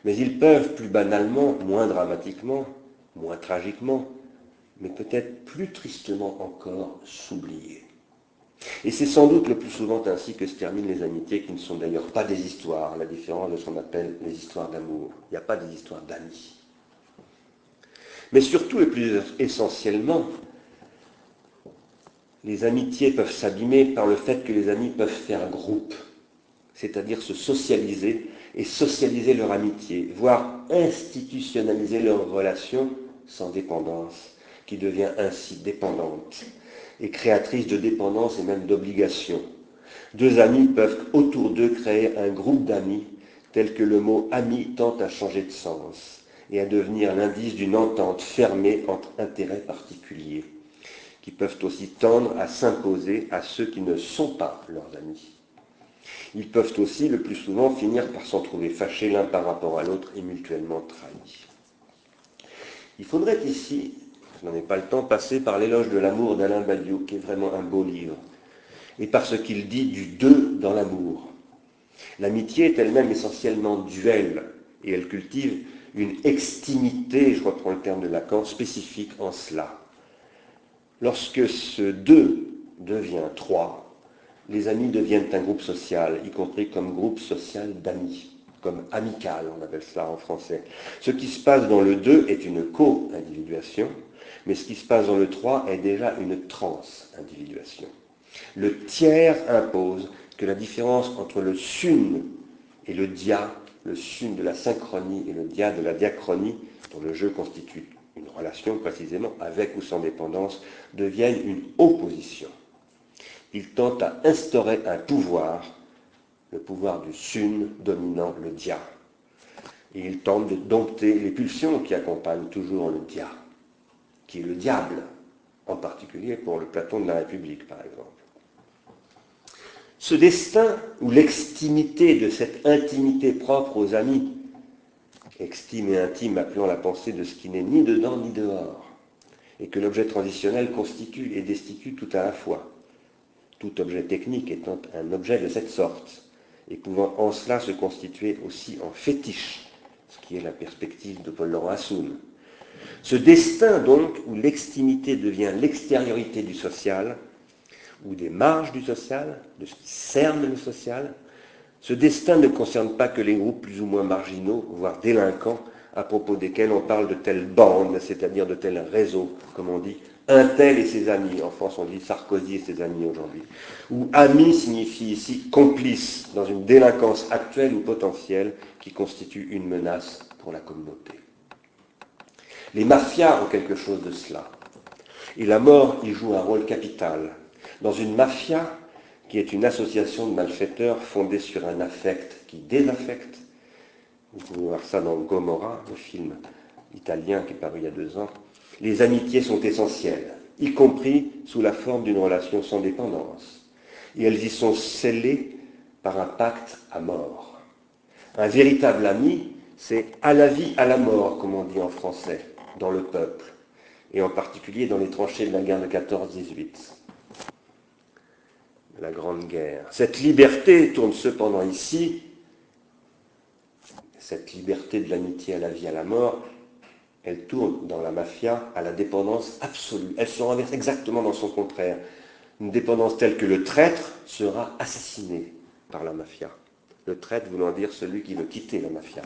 mais ils peuvent plus banalement, moins dramatiquement, moins tragiquement, mais peut-être plus tristement encore, s'oublier. Et c'est sans doute le plus souvent ainsi que se terminent les amitiés, qui ne sont d'ailleurs pas des histoires, à la différence de ce qu'on appelle les histoires d'amour. Il n'y a pas des histoires d'amis. Mais surtout et plus essentiellement, les amitiés peuvent s'abîmer par le fait que les amis peuvent faire groupe, c'est-à-dire se socialiser et socialiser leur amitié, voire institutionnaliser leur relation sans dépendance, qui devient ainsi dépendante et créatrice de dépendance et même d'obligation. Deux amis peuvent autour d'eux créer un groupe d'amis, tel que le mot ami tente à changer de sens et à devenir l'indice d'une entente fermée entre intérêts particuliers, qui peuvent aussi tendre à s'imposer à ceux qui ne sont pas leurs amis. Ils peuvent aussi, le plus souvent, finir par s'en trouver fâchés l'un par rapport à l'autre et mutuellement trahis. Il faudrait ici je n'en ai pas le temps, passer par l'éloge de l'amour d'Alain Badiou, qui est vraiment un beau livre, et par ce qu'il dit du deux dans l'amour. L'amitié est elle-même essentiellement duel, et elle cultive une extimité, je reprends le terme de Lacan, spécifique en cela. Lorsque ce deux devient trois, les amis deviennent un groupe social, y compris comme groupe social d'amis, comme amical, on appelle cela en français. Ce qui se passe dans le deux est une co-individuation, mais ce qui se passe dans le 3 est déjà une trans-individuation. Le tiers impose que la différence entre le sun et le dia, le sun de la synchronie et le dia de la diachronie, dont le jeu constitue une relation précisément avec ou sans dépendance, devienne une opposition. Il tente à instaurer un pouvoir, le pouvoir du sun dominant le dia. Et il tente de dompter les pulsions qui accompagnent toujours le dia qui est le diable, en particulier pour le Platon de la République, par exemple. Ce destin, ou l'extimité de cette intimité propre aux amis, extime et intime appelant la pensée de ce qui n'est ni dedans ni dehors, et que l'objet transitionnel constitue et destitue tout à la fois, tout objet technique étant un objet de cette sorte, et pouvant en cela se constituer aussi en fétiche, ce qui est la perspective de Paul-Laurent Assoun, ce destin, donc, où l'extimité devient l'extériorité du social, ou des marges du social, de ce qui cerne le social, ce destin ne concerne pas que les groupes plus ou moins marginaux, voire délinquants, à propos desquels on parle de telle bande, c'est-à-dire de tel réseau, comme on dit, un tel et ses amis. En France, on dit Sarkozy et ses amis aujourd'hui. Ou ami signifie ici complice dans une délinquance actuelle ou potentielle qui constitue une menace pour la communauté. Les mafias ont quelque chose de cela. Et la mort y joue un rôle capital. Dans une mafia, qui est une association de malfaiteurs fondée sur un affect qui désaffecte, vous pouvez voir ça dans Gomorra, le film italien qui est paru il y a deux ans, les amitiés sont essentielles, y compris sous la forme d'une relation sans dépendance. Et elles y sont scellées par un pacte à mort. Un véritable ami, c'est à la vie, à la mort, comme on dit en français dans le peuple, et en particulier dans les tranchées de la guerre de 14-18, la Grande Guerre. Cette liberté tourne cependant ici, cette liberté de l'amitié à la vie, à la mort, elle tourne dans la mafia à la dépendance absolue. Elle se renverse exactement dans son contraire. Une dépendance telle que le traître sera assassiné par la mafia. Le traître voulant dire celui qui veut quitter la mafia.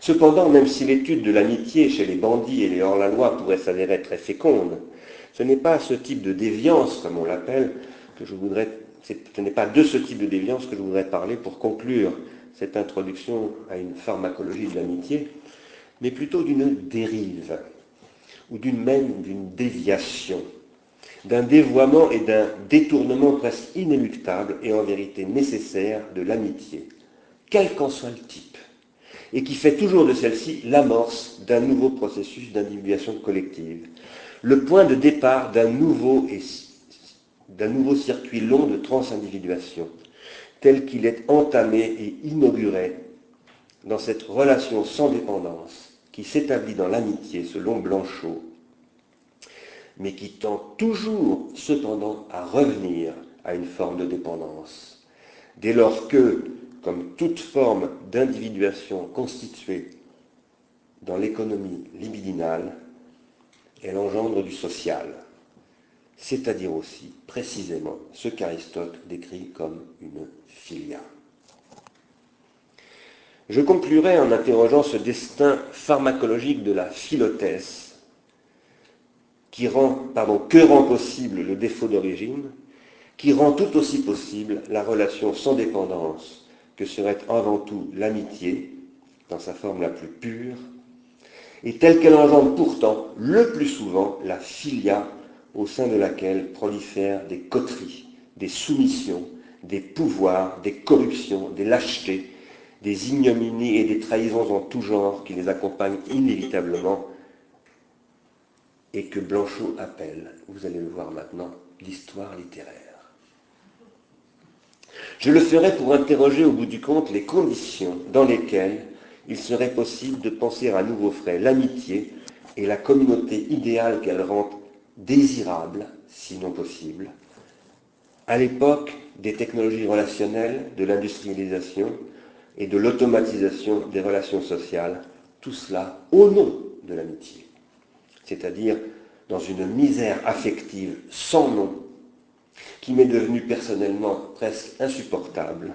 Cependant, même si l'étude de l'amitié chez les bandits et les hors-la-loi pourrait s'avérer très féconde, ce n'est pas ce type de déviance, comme on l'appelle, je voudrais. Ce n'est pas de ce type de déviance que je voudrais parler pour conclure cette introduction à une pharmacologie de l'amitié, mais plutôt d'une dérive, ou d'une même d'une déviation, d'un dévoiement et d'un détournement presque inéluctable et en vérité nécessaire de l'amitié, quel qu'en soit le type, et qui fait toujours de celle-ci l'amorce d'un nouveau processus d'individuation collective, le point de départ d'un nouveau, d'un nouveau circuit long de transindividuation, tel qu'il est entamé et inauguré dans cette relation sans dépendance qui s'établit dans l'amitié selon Blanchot, mais qui tend toujours cependant à revenir à une forme de dépendance, dès lors que, comme toute forme d'individuation constituée dans l'économie libidinale, elle engendre du social, c'est-à-dire aussi précisément ce qu'Aristote décrit comme une filia. Je conclurai en interrogeant ce destin pharmacologique de la philothèse qui rend, pardon, que rend possible le défaut d'origine, qui rend tout aussi possible la relation sans dépendance que serait avant tout l'amitié, dans sa forme la plus pure, et telle qu'elle engendre pourtant le plus souvent la filia au sein de laquelle prolifèrent des coteries, des soumissions, des pouvoirs, des corruptions, des lâchetés, des ignominies et des trahisons en tout genre qui les accompagnent inévitablement et que Blanchot appelle, vous allez le voir maintenant, l'histoire littéraire. Je le ferai pour interroger au bout du compte les conditions dans lesquelles il serait possible de penser à nouveau frais l'amitié et la communauté idéale qu'elle rend désirable, sinon possible, à l'époque des technologies relationnelles, de l'industrialisation et de l'automatisation des relations sociales, tout cela au nom de l'amitié, c'est-à-dire dans une misère affective sans nom, qui m'est devenue personnellement presque insupportable,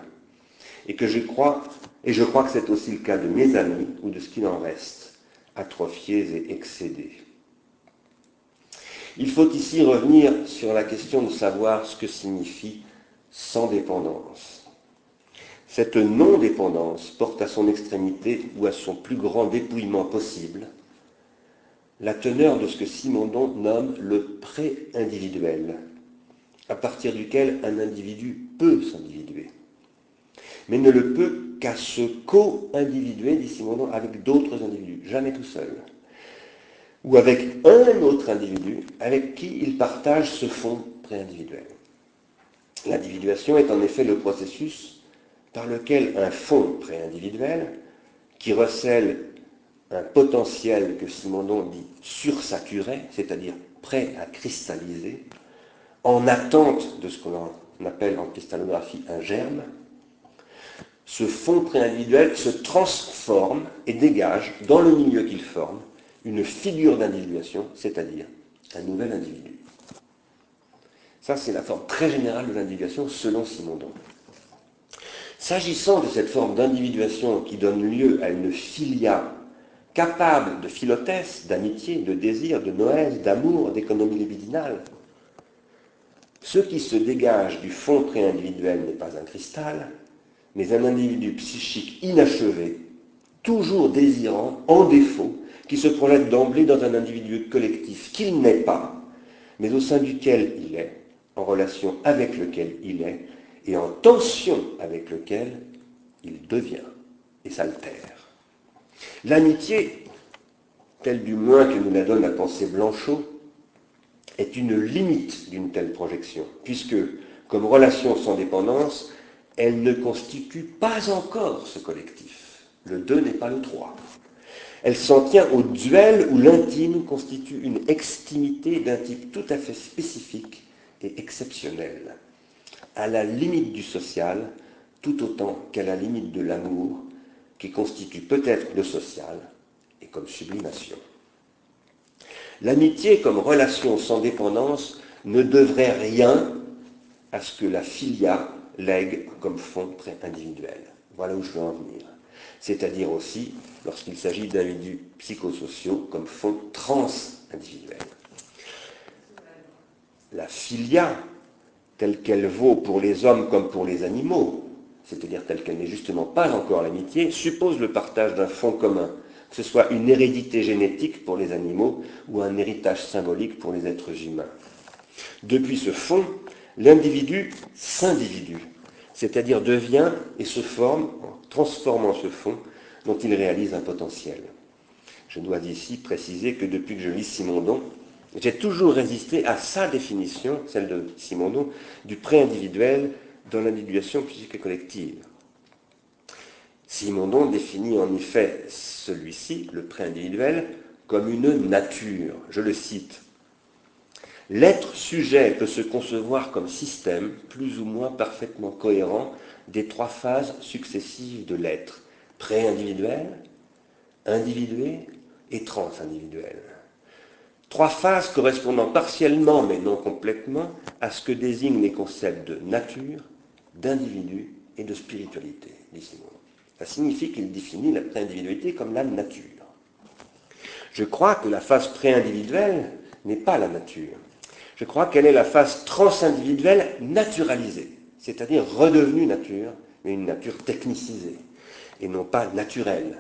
et que je crois, et je crois que c'est aussi le cas de mes amis ou de ce qu'il en reste, atrophiés et excédés. Il faut ici revenir sur la question de savoir ce que signifie sans dépendance. Cette non-dépendance porte à son extrémité ou à son plus grand dépouillement possible la teneur de ce que Simondon nomme le pré-individuel, à partir duquel un individu peut s'individuer, mais ne le peut qu'à se co-individuer, dit Simondon, avec d'autres individus, jamais tout seul ou avec un autre individu avec qui il partage ce fond préindividuel. L'individuation est en effet le processus par lequel un fond préindividuel, qui recèle un potentiel que Simondon dit sursaturé, c'est-à-dire prêt à cristalliser, en attente de ce qu'on appelle en cristallographie un germe, ce fond préindividuel se transforme et dégage dans le milieu qu'il forme une figure d'individuation, c'est-à-dire un nouvel individu. Ça, c'est la forme très générale de l'individuation selon Simondon. S'agissant de cette forme d'individuation qui donne lieu à une filia capable de philothèse, d'amitié, de désir, de noël, d'amour, d'économie libidinale, ce qui se dégage du fond préindividuel n'est pas un cristal, mais un individu psychique inachevé, toujours désirant, en défaut, qui se projette d'emblée dans un individu collectif qu'il n'est pas, mais au sein duquel il est, en relation avec lequel il est, et en tension avec lequel il devient et s'altère. L'amitié, telle du moins que nous la donne la pensée Blanchot, est une limite d'une telle projection, puisque, comme relation sans dépendance, elle ne constitue pas encore ce collectif. Le 2 n'est pas le 3. Elle s'en tient au duel où l'intime constitue une extimité d'un type tout à fait spécifique et exceptionnel, à la limite du social, tout autant qu'à la limite de l'amour, qui constitue peut-être le social et comme sublimation. L'amitié comme relation sans dépendance ne devrait rien à ce que la filia lègue comme fond très individuel. Voilà où je veux en venir. C'est-à-dire aussi, lorsqu'il s'agit d'individus psychosociaux, comme fond trans-individuel. La filia, telle qu'elle vaut pour les hommes comme pour les animaux, c'est-à-dire telle qu'elle n'est justement pas encore l'amitié, suppose le partage d'un fond commun, que ce soit une hérédité génétique pour les animaux ou un héritage symbolique pour les êtres humains. Depuis ce fond, l'individu s'individue, c'est-à-dire devient et se forme en transformant ce fond dont il réalise un potentiel. Je dois ici préciser que depuis que je lis Simondon, j'ai toujours résisté à sa définition, celle de Simondon, du pré-individuel dans l'individuation psychique et collective. Simondon définit en effet celui-ci, le pré-individuel, comme une nature. Je le cite. L'être sujet peut se concevoir comme système plus ou moins parfaitement cohérent des trois phases successives de l'être, pré-individuel, individué et trans-individuel. Trois phases correspondant partiellement, mais non complètement, à ce que désignent les concepts de nature, d'individu et de spiritualité, dit Simon. Ça signifie qu'il définit la pré-individualité comme la nature. Je crois que la phase pré-individuelle n'est pas la nature. Je crois qu'elle est la phase transindividuelle naturalisée, c'est-à-dire redevenue nature, mais une nature technicisée, et non pas naturelle.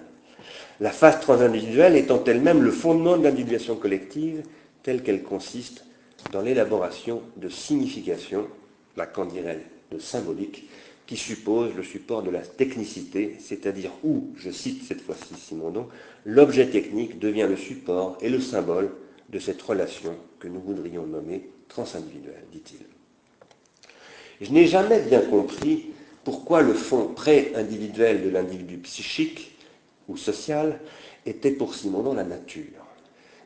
La phase transindividuelle étant elle-même le fondement de l'individuation collective, telle qu'elle consiste dans l'élaboration de significations, Lacan dirait de symbolique, qui suppose le support de la technicité, c'est-à-dire où, je cite cette fois-ci Simondon, l'objet technique devient le support et le symbole de cette relation que nous voudrions nommer transindividuelle, dit-il. Je n'ai jamais bien compris pourquoi le fond pré-individuel de l'individu psychique ou social était pour Simondon la nature,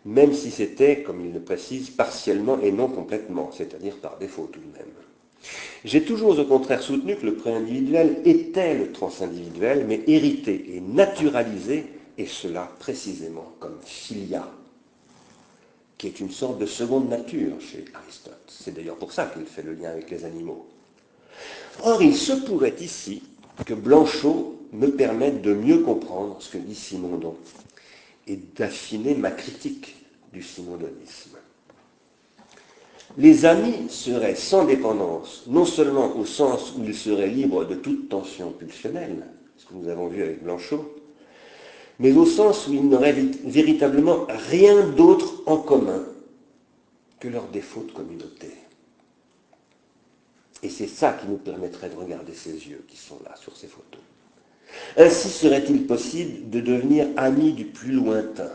même si c'était, comme il le précise, partiellement et non complètement, c'est-à-dire par défaut tout de même. J'ai toujours au contraire soutenu que le pré-individuel était le transindividuel, mais hérité et naturalisé, et cela précisément comme filia, qui est une sorte de seconde nature chez Aristote. C'est d'ailleurs pour ça qu'il fait le lien avec les animaux. Or, il se pourrait ici que Blanchot me permette de mieux comprendre ce que dit Simondon et d'affiner ma critique du simondonisme. Les amis seraient sans dépendance, non seulement au sens où ils seraient libres de toute tension pulsionnelle, ce que nous avons vu avec Blanchot, mais au sens où ils n'auraient véritablement rien d'autre en commun que leurs défauts de communauté. Et c'est ça qui nous permettrait de regarder ces yeux qui sont là sur ces photos. Ainsi serait-il possible de devenir amis du plus lointain,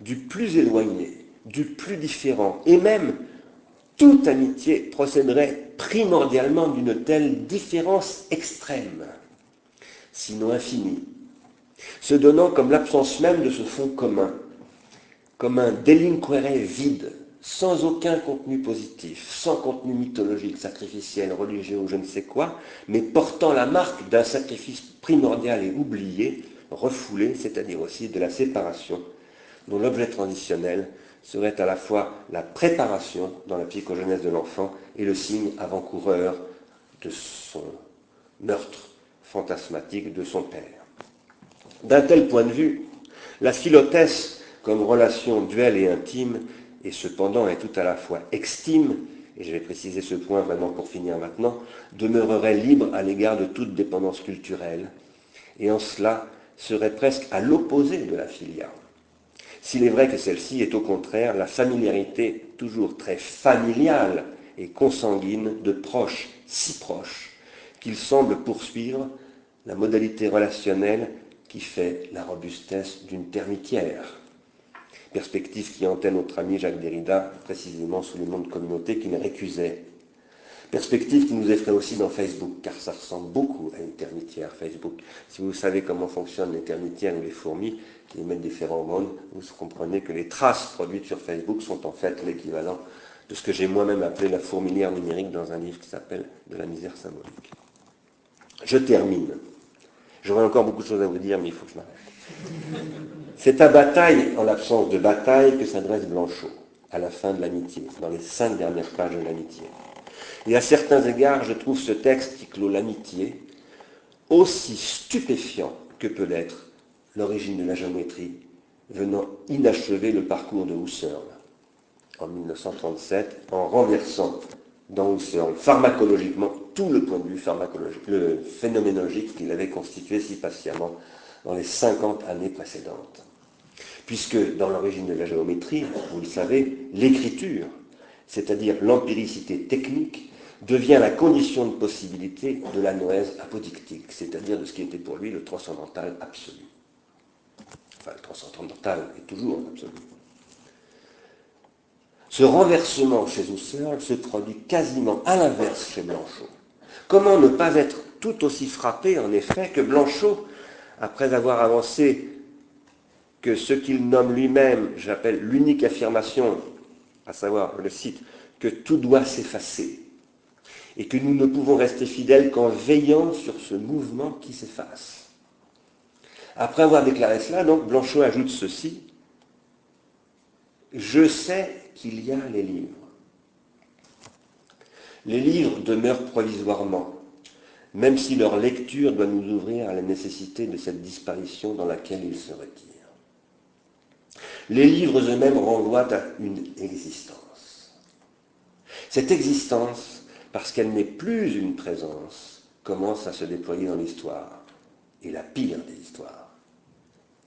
du plus éloigné, du plus différent, et même toute amitié procéderait primordialement d'une telle différence extrême, sinon infinie, se donnant comme l'absence même de ce fond commun, comme un délinquere vide, sans aucun contenu positif, sans contenu mythologique, sacrificiel, religieux ou je ne sais quoi, mais portant la marque d'un sacrifice primordial et oublié, refoulé, c'est-à-dire aussi de la séparation, dont l'objet transitionnel serait à la fois la préparation dans la psychogenèse de l'enfant et le signe avant-coureur de son meurtre fantasmatique de son père. D'un tel point de vue, la philotesse comme relation duelle et intime, et cependant est tout à la fois extime, et je vais préciser ce point vraiment pour finir maintenant, demeurerait libre à l'égard de toute dépendance culturelle, et en cela serait presque à l'opposé de la filia. S'il est vrai que celle-ci est au contraire la familiarité toujours très familiale et consanguine de proches si proches qu'il semble poursuivre la modalité relationnelle qui fait la robustesse d'une termitière. Perspective qui antenne notre ami Jacques Derrida précisément sous le nom de communauté qu'il récusait. Perspective qui nous effraie aussi dans Facebook, car ça ressemble beaucoup à une termitière Facebook. Si vous savez comment fonctionnent les termitières ou les fourmis, qui émettent des phéromones, vous comprenez que les traces produites sur Facebook sont en fait l'équivalent de ce que j'ai moi-même appelé la fourmilière numérique dans un livre qui s'appelle De la misère symbolique. Je termine. J'aurais encore beaucoup de choses à vous dire, mais il faut que je m'arrête. C'est à Bataille, en l'absence de bataille, que s'adresse Blanchot, à la fin de l'amitié, dans les cinq dernières pages de l'amitié. Et à certains égards, je trouve ce texte qui clôt l'amitié aussi stupéfiant que peut l'être l'origine de la géométrie, venant inachever le parcours de Husserl en 1937, en renversant dans Husserl pharmacologiquement tout le point de vue pharmacologique, le phénoménologique qu'il avait constitué si patiemment dans les 50 années précédentes. Puisque dans l'origine de la géométrie, vous le savez, l'écriture, c'est-à-dire l'empiricité technique, devient la condition de possibilité de la noèse apodictique, c'est-à-dire de ce qui était pour lui le transcendantal absolu. Enfin, le transcendantal est toujours absolu. Ce renversement chez Husserl se produit quasiment à l'inverse chez Blanchot. Comment ne pas être tout aussi frappé, en effet, que Blanchot, après avoir avancé que ce qu'il nomme lui-même, j'appelle l'unique affirmation, à savoir, le cite, que tout doit s'effacer, et que nous ne pouvons rester fidèles qu'en veillant sur ce mouvement qui s'efface. Après avoir déclaré cela, donc, Blanchot ajoute ceci, je sais qu'il y a les livres. Les livres demeurent provisoirement, même si leur lecture doit nous ouvrir à la nécessité de cette disparition dans laquelle ils se retirent. Les livres eux-mêmes renvoient à une existence. Cette existence, parce qu'elle n'est plus une présence, commence à se déployer dans l'histoire, et la pire des histoires,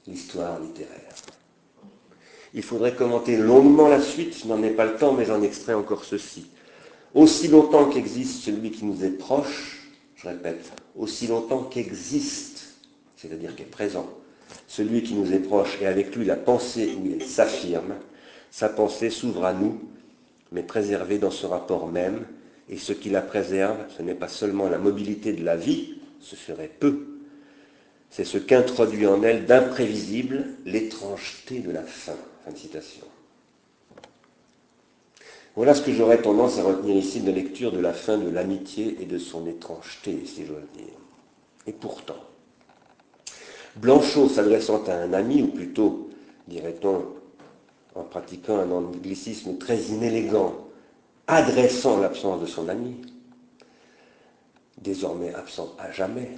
l'histoire littéraire. Il faudrait commenter longuement la suite, je n'en ai pas le temps, mais j'en extrais encore ceci. Aussi longtemps qu'existe celui qui nous est proche, je répète, aussi longtemps qu'existe, c'est-à-dire qu'est présent, celui qui nous est proche et avec lui la pensée où il s'affirme, sa pensée s'ouvre à nous, mais préservée dans ce rapport même, et ce qui la préserve, ce n'est pas seulement la mobilité de la vie, ce serait peu, c'est ce qu'introduit en elle d'imprévisible l'étrangeté de la fin. Fin de citation. Voilà ce que j'aurais tendance à retenir ici de lecture de la fin de l'amitié et de son étrangeté, si j'ose dire. Et pourtant, Blanchot s'adressant à un ami, ou plutôt, dirait-on, en pratiquant un anglicisme très inélégant, adressant l'absence de son ami, désormais absent à jamais,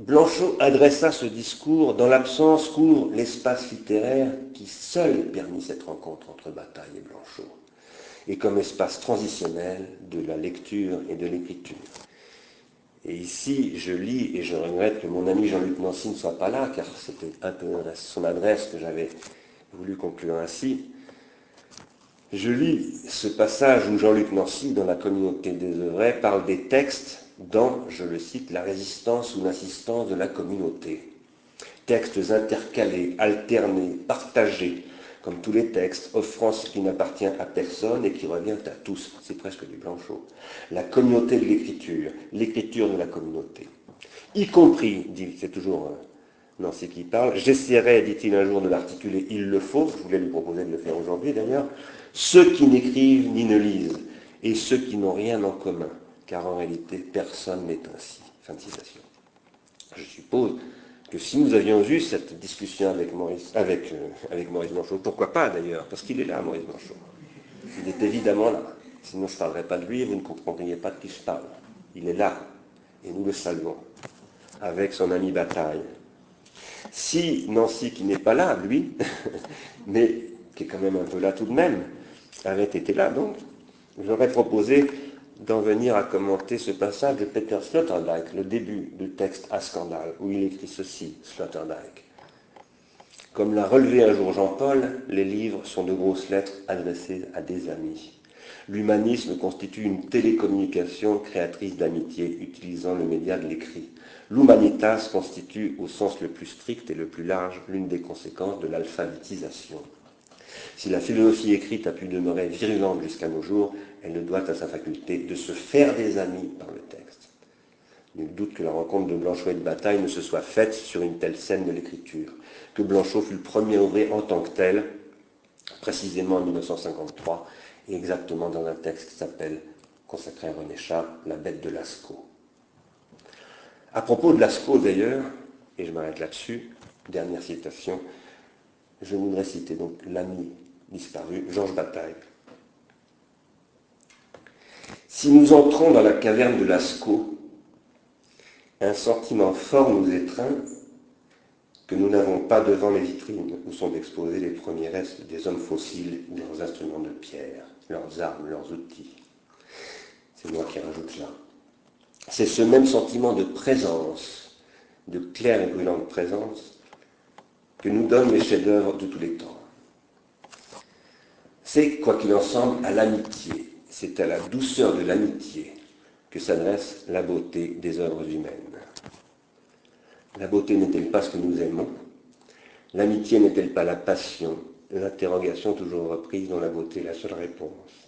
Blanchot adressa ce discours dans l'absence qu'ouvre l'espace littéraire qui seul permit cette rencontre entre Bataille et Blanchot et comme espace transitionnel de la lecture et de l'écriture. Et ici, je lis, et je regrette que mon ami Jean-Luc Nancy ne soit pas là, car c'était un peu son adresse que j'avais voulu conclure ainsi. Je lis ce passage où Jean-Luc Nancy, dans la communauté des œuvres, parle des textes dans, je le cite, la résistance ou l'insistance de la communauté. Textes intercalés, alternés, partagés, comme tous les textes, offrant ce qui n'appartient à personne et qui revient à tous. C'est presque du Blanchot. La communauté de l'écriture, l'écriture de la communauté. Y compris, dit, c'est toujours euh, Nancy qui parle, j'essaierai, dit-il un jour, de l'articuler, il le faut, je voulais lui proposer de le faire aujourd'hui d'ailleurs, ceux qui n'écrivent ni ne lisent, et ceux qui n'ont rien en commun, car en réalité, personne n'est ainsi. Fin de citation. Je suppose que si nous avions eu cette discussion avec Maurice, avec, euh, pourquoi pas d'ailleurs, parce qu'il est là, Maurice Blanchot. Il est évidemment là. Sinon, je ne parlerais pas de lui et vous ne comprendriez pas de qui je parle. Il est là, et nous le saluons, avec son ami Bataille. Si Nancy, qui n'est pas là, lui, (laughs) mais qui est quand même un peu là tout de même, avait été là, donc, j'aurais proposé d'en venir à commenter ce passage de Peter Sloterdijk, le début du texte à scandale, où il écrit ceci, Sloterdijk. Comme l'a relevé un jour Jean-Paul, les livres sont de grosses lettres adressées à des amis. L'humanisme constitue une télécommunication créatrice d'amitié utilisant le média de l'écrit. L'humanitas constitue, au sens le plus strict et le plus large, l'une des conséquences de l'alphabétisation. Si la philosophie écrite a pu demeurer virulente jusqu'à nos jours, elle le doit à sa faculté de se faire des amis par le texte. Nul doute que la rencontre de Blanchot et de Bataille ne se soit faite sur une telle scène de l'écriture, que Blanchot fut le premier ouvré en tant que tel, précisément en 1953, et exactement dans un texte qui s'appelle, consacré à René Char, La bête de Lascaux. À propos de Lascaux d'ailleurs, et je m'arrête là-dessus, dernière citation, je voudrais citer donc l'ami disparu, Georges Bataille. Si nous entrons dans la caverne de Lascaux, un sentiment fort nous étreint que nous n'avons pas devant les vitrines où sont exposés les premiers restes des hommes fossiles, leurs instruments de pierre, leurs armes, leurs outils. C'est moi qui rajoute là. C'est ce même sentiment de présence, de claire et brûlante présence, que nous donnent les chefs-d'œuvre de tous les temps. C'est, quoi qu'il en semble, à l'amitié, c'est à la douceur de l'amitié que s'adresse la beauté des œuvres humaines. La beauté n'est-elle pas ce que nous aimons? L'amitié n'est-elle pas la passion? L'interrogation toujours reprise dans la beauté, la seule réponse.